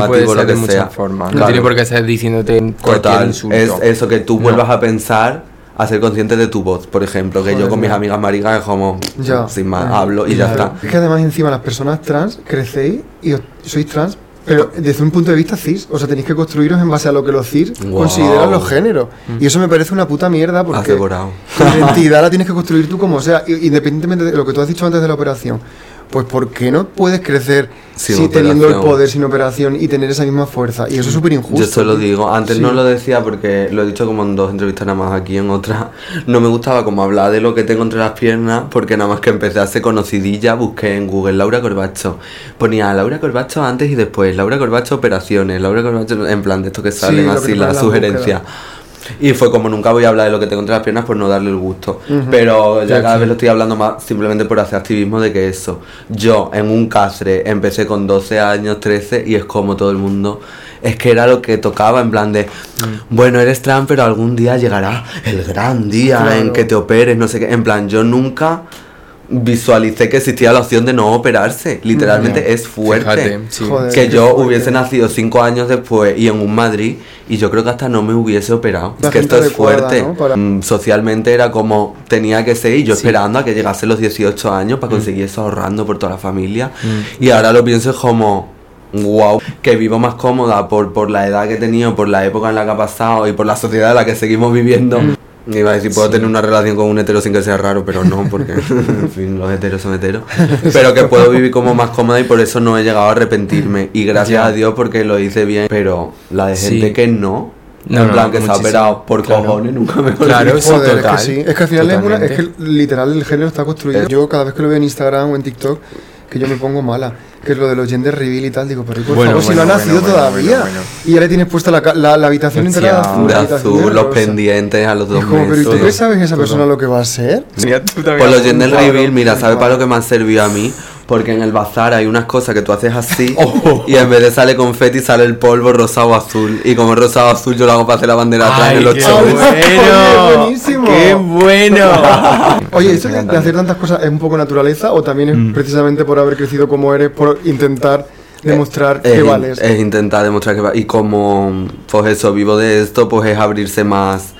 puede
heteronormativo, lo
de
que
muchas
sea.
formas. No
Claro.
tiene por qué ser diciéndote cualquier
Total,
insulto.
es eso que tú
No.
vuelvas a pensar, a ser consciente de tu voz, por ejemplo, que yo con mis amigas maricas es como,
Ya.
sin más,
Ya.
hablo y ya está.
Es que además encima las personas trans crecéis y os- sois trans, pero desde un punto de vista cis. O sea, tenéis que construiros en base a lo que los cis
Wow.
consideran los géneros. Y eso me parece una puta mierda porque tu identidad la tienes que construir tú como sea, independientemente de lo que tú has dicho antes de la operación. Pues ¿por qué no puedes crecer
Sin
si teniendo el poder sin operación y tener esa misma fuerza? Y eso es súper injusto.
Yo se lo digo, antes
Sí.
no lo decía porque lo he dicho como en dos entrevistas nada más aquí, en otra no me gustaba como hablar de lo que tengo entre las piernas porque nada más que empecé a ser conocidilla, busqué en Google Laura Corbacho, ponía Laura Corbacho antes y después, Laura Corbacho operaciones, Laura Corbacho en plan de esto que salen así las
las
sugerencias. Y fue como nunca voy a hablar de lo que tengo entre las piernas por no darle el gusto. Pero ya cada vez lo estoy hablando más simplemente por hacer activismo de que eso. Yo en un castre empecé con 12 años, 13 y es como todo el mundo. Es que era lo que tocaba en plan de, bueno, eres trans, pero algún día llegará el gran día en
Claro.
que te operes, no sé qué. En plan, yo nunca visualicé que existía la opción de no operarse. Literalmente es fuerte.
Fíjate, sí.
Joder.
Que yo
fuerte.
hubiese nacido cinco años después y en un Madrid y yo creo que hasta no me hubiese operado.
La
Es que esto es fuerte.
¿no? Para-
Mm, Socialmente era como tenía que ser y yo
Sí.
esperando a que llegase los 18 años
Mm.
para conseguir eso ahorrando por toda la familia. Y ahora lo pienso como... Wow, que vivo más cómoda por, por la edad que he tenido, por la época en la que ha pasado y por la sociedad en la que seguimos viviendo.
Mm.
Iba a decir, puedo tener una relación con un hetero sin que sea raro, pero no, porque en fin, los heteros son heteros. Pero que puedo vivir como más cómoda y por eso no he llegado a arrepentirme. Y gracias
Ya.
a Dios porque lo hice bien. Pero la de
Sí.
gente que no,
No,
en
no,
plan que se ha
muchísimo,
operado por
claro.
cojones, nunca me
Claro, sí,
Joder,
total,
es que sí. Es que al final es, una, es que literal el género está construido. Yo cada vez que lo veo en Instagram o en TikTok, que yo me pongo mala, que es lo de los gender reveal y tal, digo, pero por
Bueno,
favor, si
bueno,
no ha
bueno,
nacido
bueno,
todavía.
bueno, bueno.
Y ya le tienes puesta la, la, la habitación entera azul.
De azul, los
rosa.
pendientes a los
Y
dos
como, pero ¿y
meses.
tú qué sabes esa persona lo que va a ser?
Por los gender reveal, mira, ¿sabes para lo que me han servido a mí? Porque en el bazar hay unas cosas que tú haces así
Oh.
y en vez de sale confeti sale el polvo rosado azul. Y como es rosado azul yo lo hago para hacer la bandera atrás en los
qué
shows.
Oye, buenísimo.
¡Qué bueno!
Oye, ¿esto de, de hacer tantas cosas es un poco naturaleza o también es
Mm.
precisamente por haber crecido como eres, por intentar demostrar
es,
que vales?
es intentar demostrar que va. Y como, pues eso, vivo de esto, pues es abrirse más.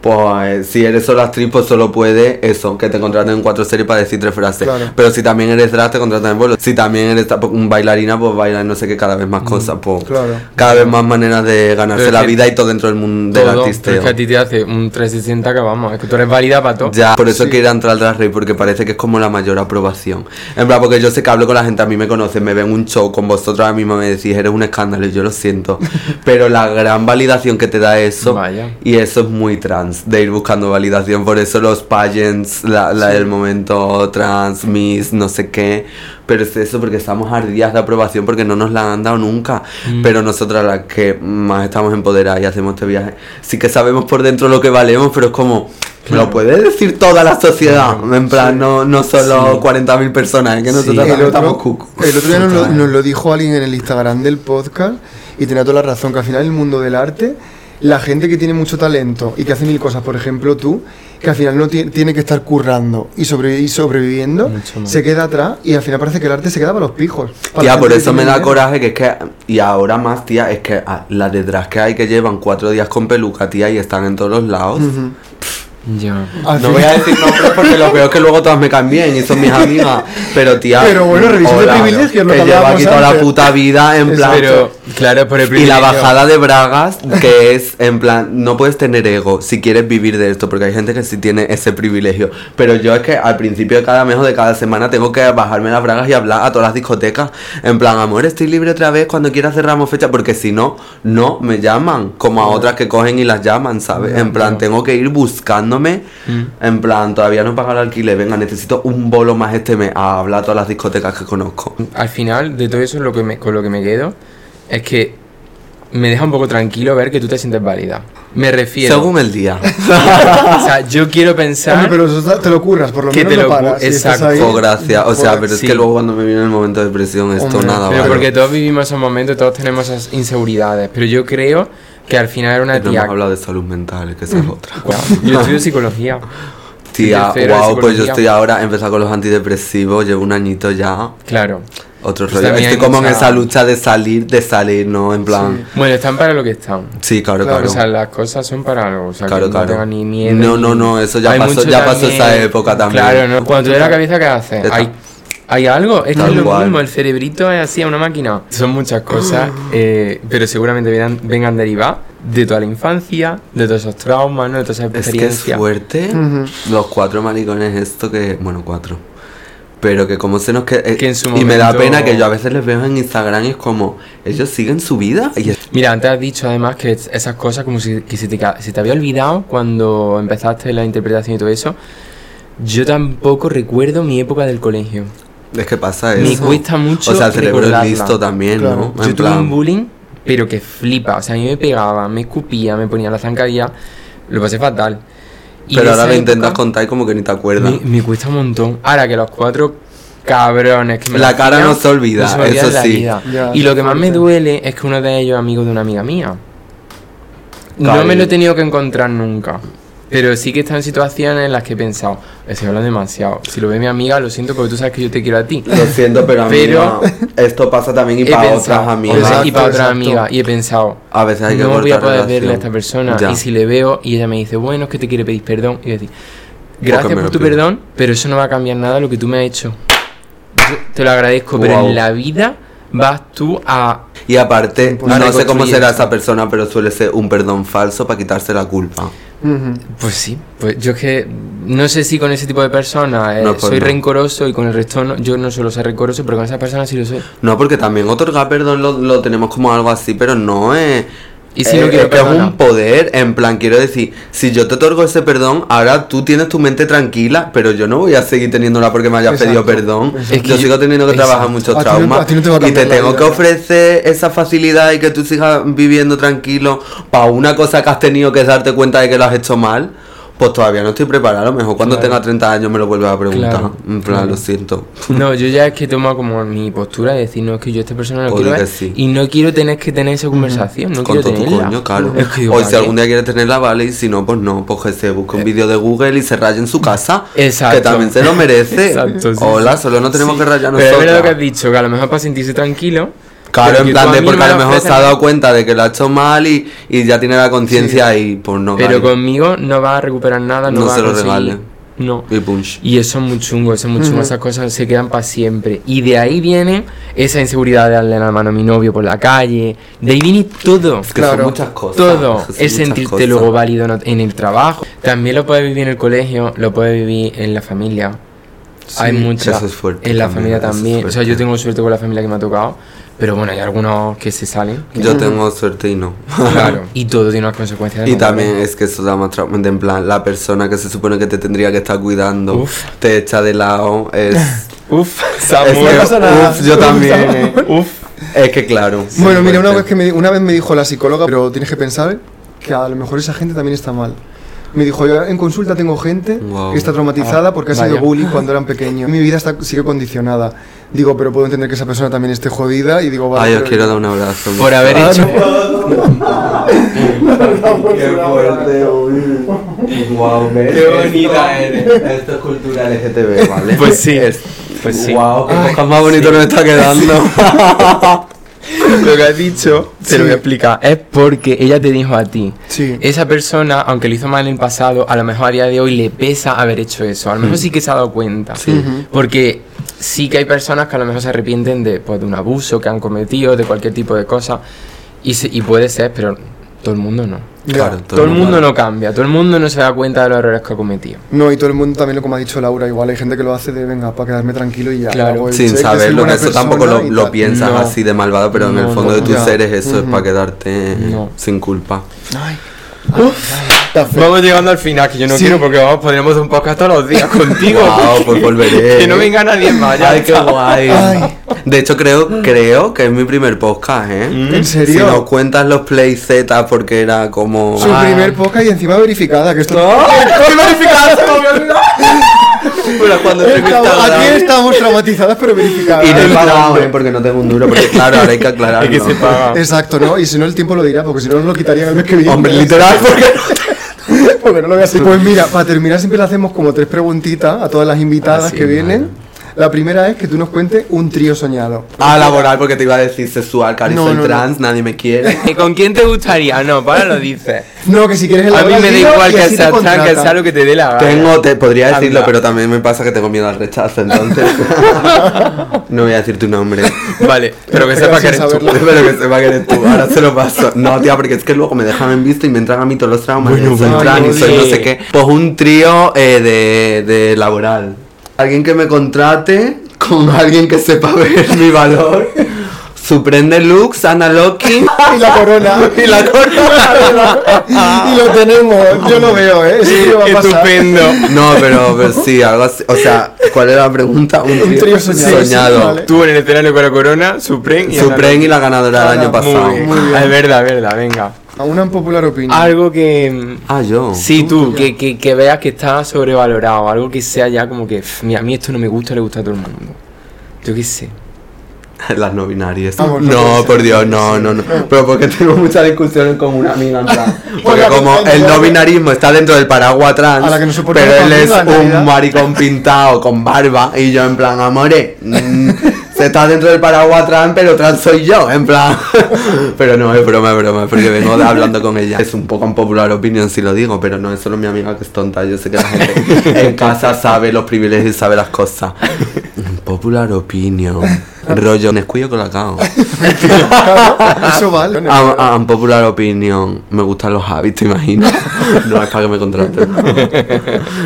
Pues si eres solo actriz, pues solo puede eso, que te contraten en cuatro series para decir tres frases.
Claro.
Pero si también eres drag, te contratan en vuelo. Si también eres un bailarina, pues bailar no sé qué, cada vez más cosas. Pues
Claro.
cada vez más maneras de ganarse la vida y todo dentro del mundo del artisteo.
es que a ti te hace un 360 que vamos, es que tú eres válida para todo.
Ya, por eso
Sí.
quiero entrar al Drag Race porque parece que es como la mayor aprobación. En plan, porque yo sé que hablo con la gente, a mí me conocen, me ven un show con vosotros ahora mismo, me decís, eres un escándalo y yo lo siento. Pero la gran validación que te da eso,
Vaya.
y eso es muy trans, de ir buscando validación. Por eso los pageants, la, la del momento trans, miss, no sé qué. Pero es eso, porque estamos ardidas de aprobación porque no nos la han dado nunca. Pero nosotras las que más estamos empoderadas y hacemos este viaje, sí que sabemos por dentro lo que valemos, pero es como... Lo puede decir toda la sociedad, en plan, no, no solo 40.000 personas, es que nosotros
el,
también
otro,
estamos cucu.
el otro día nos lo, nos lo dijo alguien en el Instagram del podcast y tenía toda la razón, que al final el mundo del arte, la gente que tiene mucho talento y que hace mil cosas, por ejemplo tú, que al final no ti- tiene que estar currando y, sobre, y sobreviviendo, se queda atrás y al final parece que el arte se queda para los pijos. para
Tía, por eso me da
dinero.
coraje que es que, y ahora más, tía, es que ah, las detrás que hay que llevan cuatro días con peluca, tía, y están en todos los lados.
Ya.
Al
No voy a decir nombres porque lo peor es que luego todas me caen bien y son mis amigas. Pero tía.
Pero bueno, revisión de
hola,
privilegios, lo
que
hablábamos
aquí toda la puta vida en plan.
Pero, claro, por el
Y la
privilegio.
bajada de bragas, que es en plan, no puedes tener ego si quieres vivir de esto, porque hay gente que sí tiene ese privilegio. Pero yo es que al principio de cada mes o de cada semana tengo que bajarme las bragas y hablar a todas las discotecas. En plan, amor, estoy libre otra vez cuando quieras cerramos fecha, porque si no, no me llaman. Como a otras que cogen y las llaman, ¿sabes? En plan, tengo que ir buscándome. En plan, todavía no he pagado el alquiler, venga, necesito un bolo más este mes a hablar a todas las discotecas que conozco.
Al final de todo eso lo que me, con lo que me quedo es que me deja un poco tranquilo ver que tú te sientes válida. Me refiero.
Según el día.
o sea, yo quiero
Hombre,
pensar.
pero eso te lo curras, por lo
Que
menos
te lo cu-
paras. si
exacto.
ahí,
Oh, gracias. O sea, pero es
sí.
que luego cuando me viene el momento de depresión, esto
Hombre,
nada
pero
vale.
porque todos vivimos esos momentos, todos tenemos esas inseguridades. Pero yo creo que al final era una
No
tía.
hemos hablado de salud mental, que esa es otra.
Yo estudio psicología.
Tía, wow, pues yo estoy ahora, empezado con los antidepresivos, llevo un añito ya,
Claro.
otro
Pues
rollo. Estoy como en esa lucha de salir, de salir, ¿no? En plan,
Bueno, están para lo que están.
sí, claro,
Claro,
claro.
O sea, las cosas son para algo. O sea,
Claro,
que
claro.
no tengan ni miedo.
No, no, no, eso ya
Hay
pasó- ya pasó esa época también.
Claro, ¿no? Cuando tú de la cabeza, ¿qué haces? Hay, hay algo, es que es lo
cual.
mismo, el cerebrito es así, a una máquina. Son muchas cosas, eh, pero seguramente vengan, vengan derivadas de toda la infancia, de todos esos traumas, ¿no? De todas esas
Es que es
experiencias.
fuerte los cuatro maricones esto que, bueno, cuatro. Pero que como se nos que, eh,
Que en su
y me da pena que yo a veces les veo en Instagram y es como ellos siguen su vida y es-
Mira, antes has dicho además que es- esas cosas como si que se, te, se te había olvidado cuando empezaste la interpretación y todo eso. Yo tampoco recuerdo mi época del colegio.
Es que pasa eso.
Me cuesta mucho
O sea, el cerebro
recordarla.
es listo también,
Claro.
¿no?
Yo
En
tuve
plan-
un bullying, pero que flipa. O sea, a mí me pegaba, me escupía, me ponía la zancadilla. Lo pasé fatal. Y
Pero ahora lo intentas contar y como que ni te acuerdas.
Me, me cuesta un montón. Ahora que los cuatro cabrones que me
La cara no se olvida,
no me olvida
eso sí.
Ya,
y lo que más me duele es que uno de ellos es amigo de una amiga mía. No me lo he tenido que encontrar nunca. Pero sí que está en situaciones en las que he pensado, estoy hablando demasiado. Si lo ve mi amiga, lo siento porque tú sabes que yo te quiero a ti.
Lo siento, pero a mí
Pero-
esto pasa también y
He
para
pensado-
otras amigas.
Exacto,
y para otra
exacto.
amiga. Y he pensado,
A veces hay que
no voy a poder
relación.
verle a esta persona.
Ya.
Y si le veo y ella me dice, bueno, es que te quiere pedir perdón. Y yo decir, gracias por tu
pido.
perdón, pero eso no va a cambiar nada lo que tú me has hecho. Yo te lo agradezco, pero en la vida vas tú a...
Y aparte, no sé cómo será esa persona, pero suele ser un perdón falso para quitarse la culpa.
Pues sí, pues yo es que no sé si con ese tipo de personas eh,
No, pues
soy
no.
rencoroso y con el resto no, yo no suelo ser rencoroso, pero con esa persona sí lo soy.
No, porque también otorgar perdón lo, lo tenemos como algo así, pero no es.
Y si
eh,
no quiero
es que es un poder, en plan, quiero decir, si yo te otorgo ese perdón, ahora tú tienes tu mente tranquila, pero yo no voy a seguir teniéndola porque me hayas
Exacto,
pedido perdón.
exacto.
Es que
yo
yo-
sigo teniendo que trabajar muchos
no-
traumas
no
y te tengo
vida.
que ofrecer esa facilidad y que tú sigas viviendo tranquilo para una cosa que has tenido que darte cuenta de que lo has hecho mal. Pues todavía no estoy preparado, a lo mejor cuando
Claro.
tenga 30 años me lo vuelves a preguntar.
Claro,
en plan,
claro.
lo siento.
No, yo ya es que tomo como mi postura de decir, no, es que yo a esta persona no quiero ver
sí.
y no quiero tener que tener esa conversación, no
con
quiero
todo tu
tenerla.
coño, claro.
Es que
o
¿para
si algún día quieres tenerla, vale, y si no, pues no, pues que se busque un vídeo de Google y se raye en su casa.
Exacto.
Que también se lo merece.
Exacto, sí,
Hola, solo no tenemos
Sí,
que rayar
Pero es verdad lo que has dicho, que a lo mejor para sentirse tranquilo.
Claro, en plan de porque a lo mejor se ha dado cuenta de que lo ha hecho mal y, y ya tiene la conciencia ahí, pues no,
Pero
vale.
conmigo no va a recuperar nada, no,
No
va
se
a
lo regale.
No.
Y punch.
Y eso es muy chungo, eso es muy chungo, esas cosas se quedan para siempre. Y de ahí viene esa inseguridad de darle la mano a mi novio por la calle. De ahí viene todo.
Es que
Claro.
son muchas cosas.
Todo.
es que
sentirte
cosas.
luego válido en- en el trabajo. También lo puedes vivir en el colegio, lo puedes vivir en la familia. Hay muchas.
eso es fuerte
En la
también,
familia
es
también. O sea, yo tengo suerte con la familia que me ha tocado. Pero bueno, hay algunos que se salen.
Yo tengo suerte y no.
Claro. Y todo tiene unas consecuencias.
Y también es que eso da más trauma. En plan, la persona que se supone que te tendría que estar cuidando
Uf.
te echa de lado. Es.
Uf,
es
Samuel.
No nada.
Uf, yo también. eh.
Uf.
Es que claro.
Bueno, mira, una vez, que me, una vez me dijo la psicóloga, pero tienes que pensar que a lo mejor esa gente también está mal. Me dijo, yo en consulta tengo gente
Wow.
que está traumatizada porque ha sido
vaya.
bullying cuando eran pequeños. Mi vida está, sigue condicionada. Digo, pero puedo entender que esa persona también esté jodida y digo, vale.
Ay, os
pero-
quiero dar un abrazo.
Por haber
Ah,
hecho.
Qué fuerte, Wow,
Qué bonita eres.
Esto es cultura LGTB, ¿vale?
Pues sí.
Es-
Pues sí.
Wow, qué más bonito
sí.
nos está quedando.
Lo que has dicho, te
Sí.
lo voy a explicar, es porque ella te dijo a ti.
Sí.
Esa persona, aunque lo hizo mal en el pasado, a lo mejor a día de hoy le pesa haber hecho eso. A lo mejor sí que se ha dado cuenta. Porque sí que hay personas que a lo mejor se arrepienten de, pues, de un abuso que han cometido, de cualquier tipo de cosa. Y, se- y puede ser, pero todo el mundo no.
Claro,
Todo, el mundo no cambia, todo el mundo no se da cuenta de los errores que ha cometido.
No, y todo el mundo también, como ha dicho Laura, igual hay gente que lo hace de venga, para quedarme tranquilo y ya.
Claro.
Sin saberlo, que eso tampoco lo, lo piensas
No.
así de malvado, pero en el fondo
no,
de tus
ya.
seres eso es para quedarte
No.
sin culpa.
Ay, está
Vamos llegando al final, que yo no
Sí.
quiero porque vamos, podríamos hacer un podcast todos los días contigo.
Guau, pues volveré.
que no venga nadie más. ya
Ay, qué guay.
Ay.
De hecho, creo, creo que es mi primer podcast, ¿eh?
¿En
Si
serio?
no cuentas los Play Z porque era como.
Su
Ah.
primer podcast y encima verificada, que esto
Pero cuando
Estamos- aquí estamos traumatizadas pero verificadas.
Y no he pagado, ¿eh? Porque no tengo un duro. Porque claro, ahora hay que aclararlo.
Hay que se paga.
Exacto, ¿no? Y si no el tiempo lo dirá, porque si no nos lo quitarían el mes que viene.
Hombre, literal, porque.
Porque no lo voy a hacer. Pues mira, para terminar siempre le hacemos como tres preguntitas a todas las invitadas
Ah, sí,
que vienen. La primera es que tú nos cuentes un trío soñado.
Ah, laboral, porque te iba a decir sexual, cari,
No,
soy
no, no.
trans, nadie me quiere.
¿Y con quién te gustaría? No, para lo dices.
No, que si quieres
A mí me
el
da igual que sea trans, que sea lo que te dé la gana.
Tengo, te podría decirlo, pero también me pasa que tengo miedo al rechazo, entonces. no voy a decir tu nombre.
Vale, pero que sepa que eres tú.
saberlo.
Pero que sepa que eres tú, ahora se lo paso. No, tía, porque es que luego me dejan en visto y me entran a mí todos los traumas.
Bueno,
soy trans y soy no sé qué. Pues un trío eh, de, de laboral. Alguien que me contrate con alguien que sepa ver mi valor. Suprende Lux, Ana Loki.
Y la corona.
Y la corona.
y lo tenemos. Yo lo veo, ¿eh? Ese trío va a pasar.
Estupendo.
No, pero, pero sí, algo así. O sea, ¿cuál era la pregunta? Un trío,
trío soñado,
soñado.
sí, vale.
Tú en el escenario con la corona, Supreme y
Supreme y la ganadora del año pasado.
Muy bien.
Muy bien.
Ah, Es verdad, es verdad, venga.
A una impopular opinión.
Algo que.
Ah, yo.
Sí, tú, que, que, que veas que está sobrevalorado, algo que sea ya como que, "Pff, mira, a mí esto no me gusta, le gusta a todo el mundo. Yo qué sé.
Las no binarias.
Vamos, no ser.
por Dios, no, no, no. Pero porque tengo muchas discusiones con una amiga, en plan. Porque como el no binarismo está dentro del paraguas trans,
no
pero él es un maricón pintado con barba y yo en plan, amore, mm, se está dentro del paraguas trans, pero trans soy yo, en plan. Pero no, es broma, es broma, porque vengo hablando con ella. Es un poco un popular opinión si lo digo, pero no es solo mi amiga que es tonta. Yo sé que la gente en casa sabe los privilegios y sabe las cosas. Popular opinion. Rollo, Nesquillo con la cao.
Eso vale.
A, a popular opinion, me gustan los hábitos, ¿te imaginas? No es para que me contraten.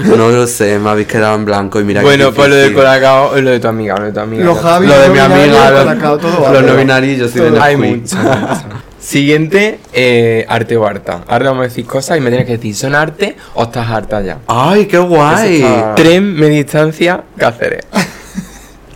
No lo sé, me habéis quedado en blanco y mira que
bueno, pues lo de. Colacao es lo de tu amiga, lo de tu amiga.
Los. Javi,
Lo de mi amiga, los,
Colacao, todo
los no binarios, yo soy de.
Hay mucho. Siguiente, eh, arte o harta. Ahora vamos a decir cosas y me tienes que decir, ¿son arte o estás harta ya?
¡Ay, qué guay!
Está- Tren, media distancia, Cáceres.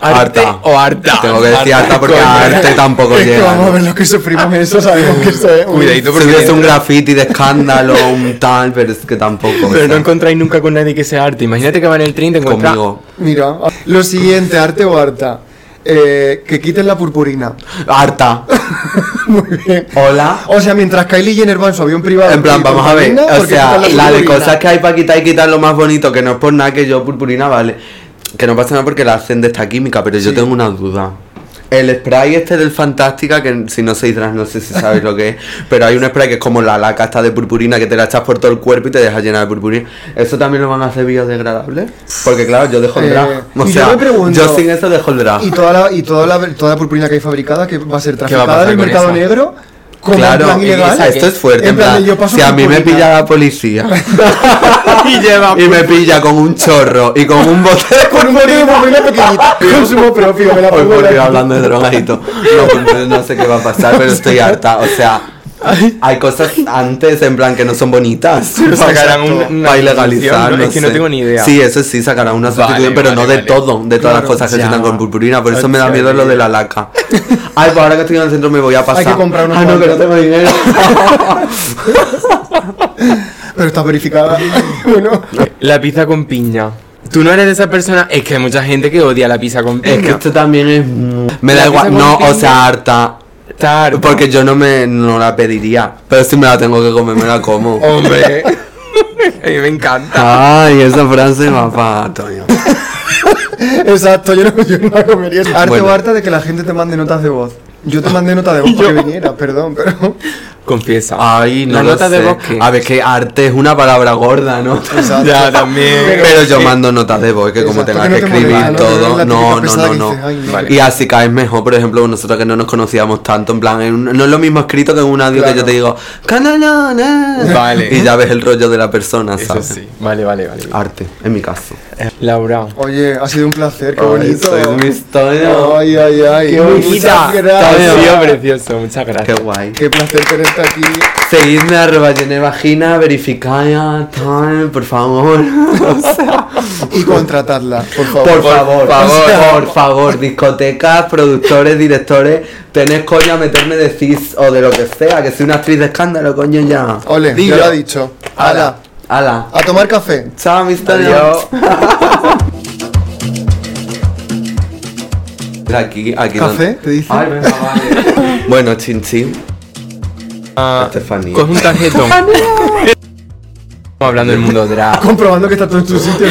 ¿Arte
Harta.
o harta?
Tengo que decir harta porque
coño.
arte tampoco
Es que vamos a
llega.
ver lo que sufrimos eso, sabemos que eso es. un-
Cuidadito
Si
porque
hubiese un
dentro-
graffiti de escándalo, un tal, pero es que tampoco.
Pero no encontráis nunca con nadie que sea arte. Imagínate que va en el tren y te encuentras...
conmigo.
Mira, lo siguiente, arte o harta. Eh, que quiten la purpurina.
Harta.
Muy bien.
Hola.
O sea, mientras Kylie Jenner va en su avión privado.
En plan, vamos a ver, o sea,
quitan
la de cosas que hay para quitar y quitar lo más bonito, que no es por nada que yo purpurina, vale. Que no pasa nada porque la hacen de esta química, pero yo tengo una duda. El spray este del Fantástica, que si no sois trans no sé si sabéis lo que es, pero hay un spray que es como la laca esta de purpurina que te la echas por todo el cuerpo y te deja llena de purpurina. ¿Eso también lo van a hacer biodegradable? Porque claro, yo dejo el
Eh,
drag. O
y yo me pregunto-
yo sin eso dejo el drag.
Y toda la, y toda la, toda la purpurina que hay fabricada que va a ser traficada en el mercado negro. Como
Claro,
en plan ilegal.
esa-
esto es fuerte.
En plan
plan,
yo paso
si a mí me pilla la policía
y lleva...
y me pilla con un chorro y con un bote de
Con un bote de purpurina pequeñita. Consumo propio, me la
Hoy
pongo
porque
aquí.
hablando de drogas y todo. No, no sé qué va a pasar, pero estoy harta. O sea, hay cosas antes en plan que no son bonitas.
Pero sacarán un- una
Para ilegalizar.
sustitución, ¿no? Es que no tengo ni idea.
Sí, eso sí, sacarán una
Vale,
sustitución, pero
vale,
no de
vale.
todo, de todas las cosas que se con purpurina. Por eso me da miedo lo de la laca. Ay, pues ahora que estoy en el centro me voy a pasar.
que comprar unos
Ah, no, que no tengo dinero.
Pero está verificada. bueno.
La pizza con piña. Tú no eres de esa persona, es que hay mucha gente que odia la pizza con piña.
es que esto también es. Me
La
da igual. No, o sea, harta.
Harta.
Porque yo no me no la pediría. Pero si me la tengo que comer, me la como.
Hombre, a mí me encanta.
Ay, esa frase va para Antonio.
Exacto, yo no, yo no la comería. Arte
Bueno.
o harta de que la gente te mande notas de voz. Yo te mandé nota de voz para que vinieras, perdón, pero.
Confiesa.
Ay, no
La de
sé.
voz
A ver, que arte es una palabra gorda, ¿no?
Exacto.
Ya, también.
Pero, yo mando notas de voz, que como tengas
que no
escribir todo.
No la
No, no, no,
que
no.
dices, "Ay, no".
Vale.
Y así caes mejor, por ejemplo, nosotros que no nos conocíamos tanto, en plan, en un- no es lo mismo escrito que en un audio que yo te digo, "Canalana".
Vale.
Y ya ves el rollo de la persona,
Eso
¿sabes?
sí. Vale, vale, vale.
Arte, en mi caso.
Laura.
Oye, ha sido un placer, qué
Ay,
bonito.
soy un historia.
Ay, ay, ay.
Qué
Muchas
bonita.
gracias.
Ha sido precioso. Muchas
Qué
gracias.
guay.
Qué placer tenerte aquí.
Seguidme arroba llené vagina, verificad, tal, por favor. O sea,
Y contratarla, por favor.
por favor,
favor.
por favor, por favor, discotecas, productores, directores, tenés coño a meterme de cis o de lo que sea, que soy una actriz de escándalo, coño ya.
Ole,
Dilo.
ya lo ha dicho. Ala,
Ala.
a tomar café.
Chao, mis
Adiós.
Aquí, aquí.
¿Café?
donde-
¿Te dice?
Ay, venga, vale. bueno, chin chin.
Ah,
Estefanía.
coge un tarjetón. Estamos hablando del mundo drag.
Comprobando que está todo en su sitio.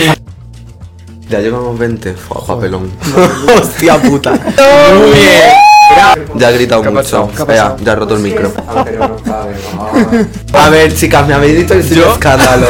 Ya llevamos 20. Fua, papelón. Hostia puta.
Muy bien.
Ya he gritado
¿Qué ha
mucho.
ha
ya he roto el micro. A ver, chicas, me habéis dicho que soy un escándalo.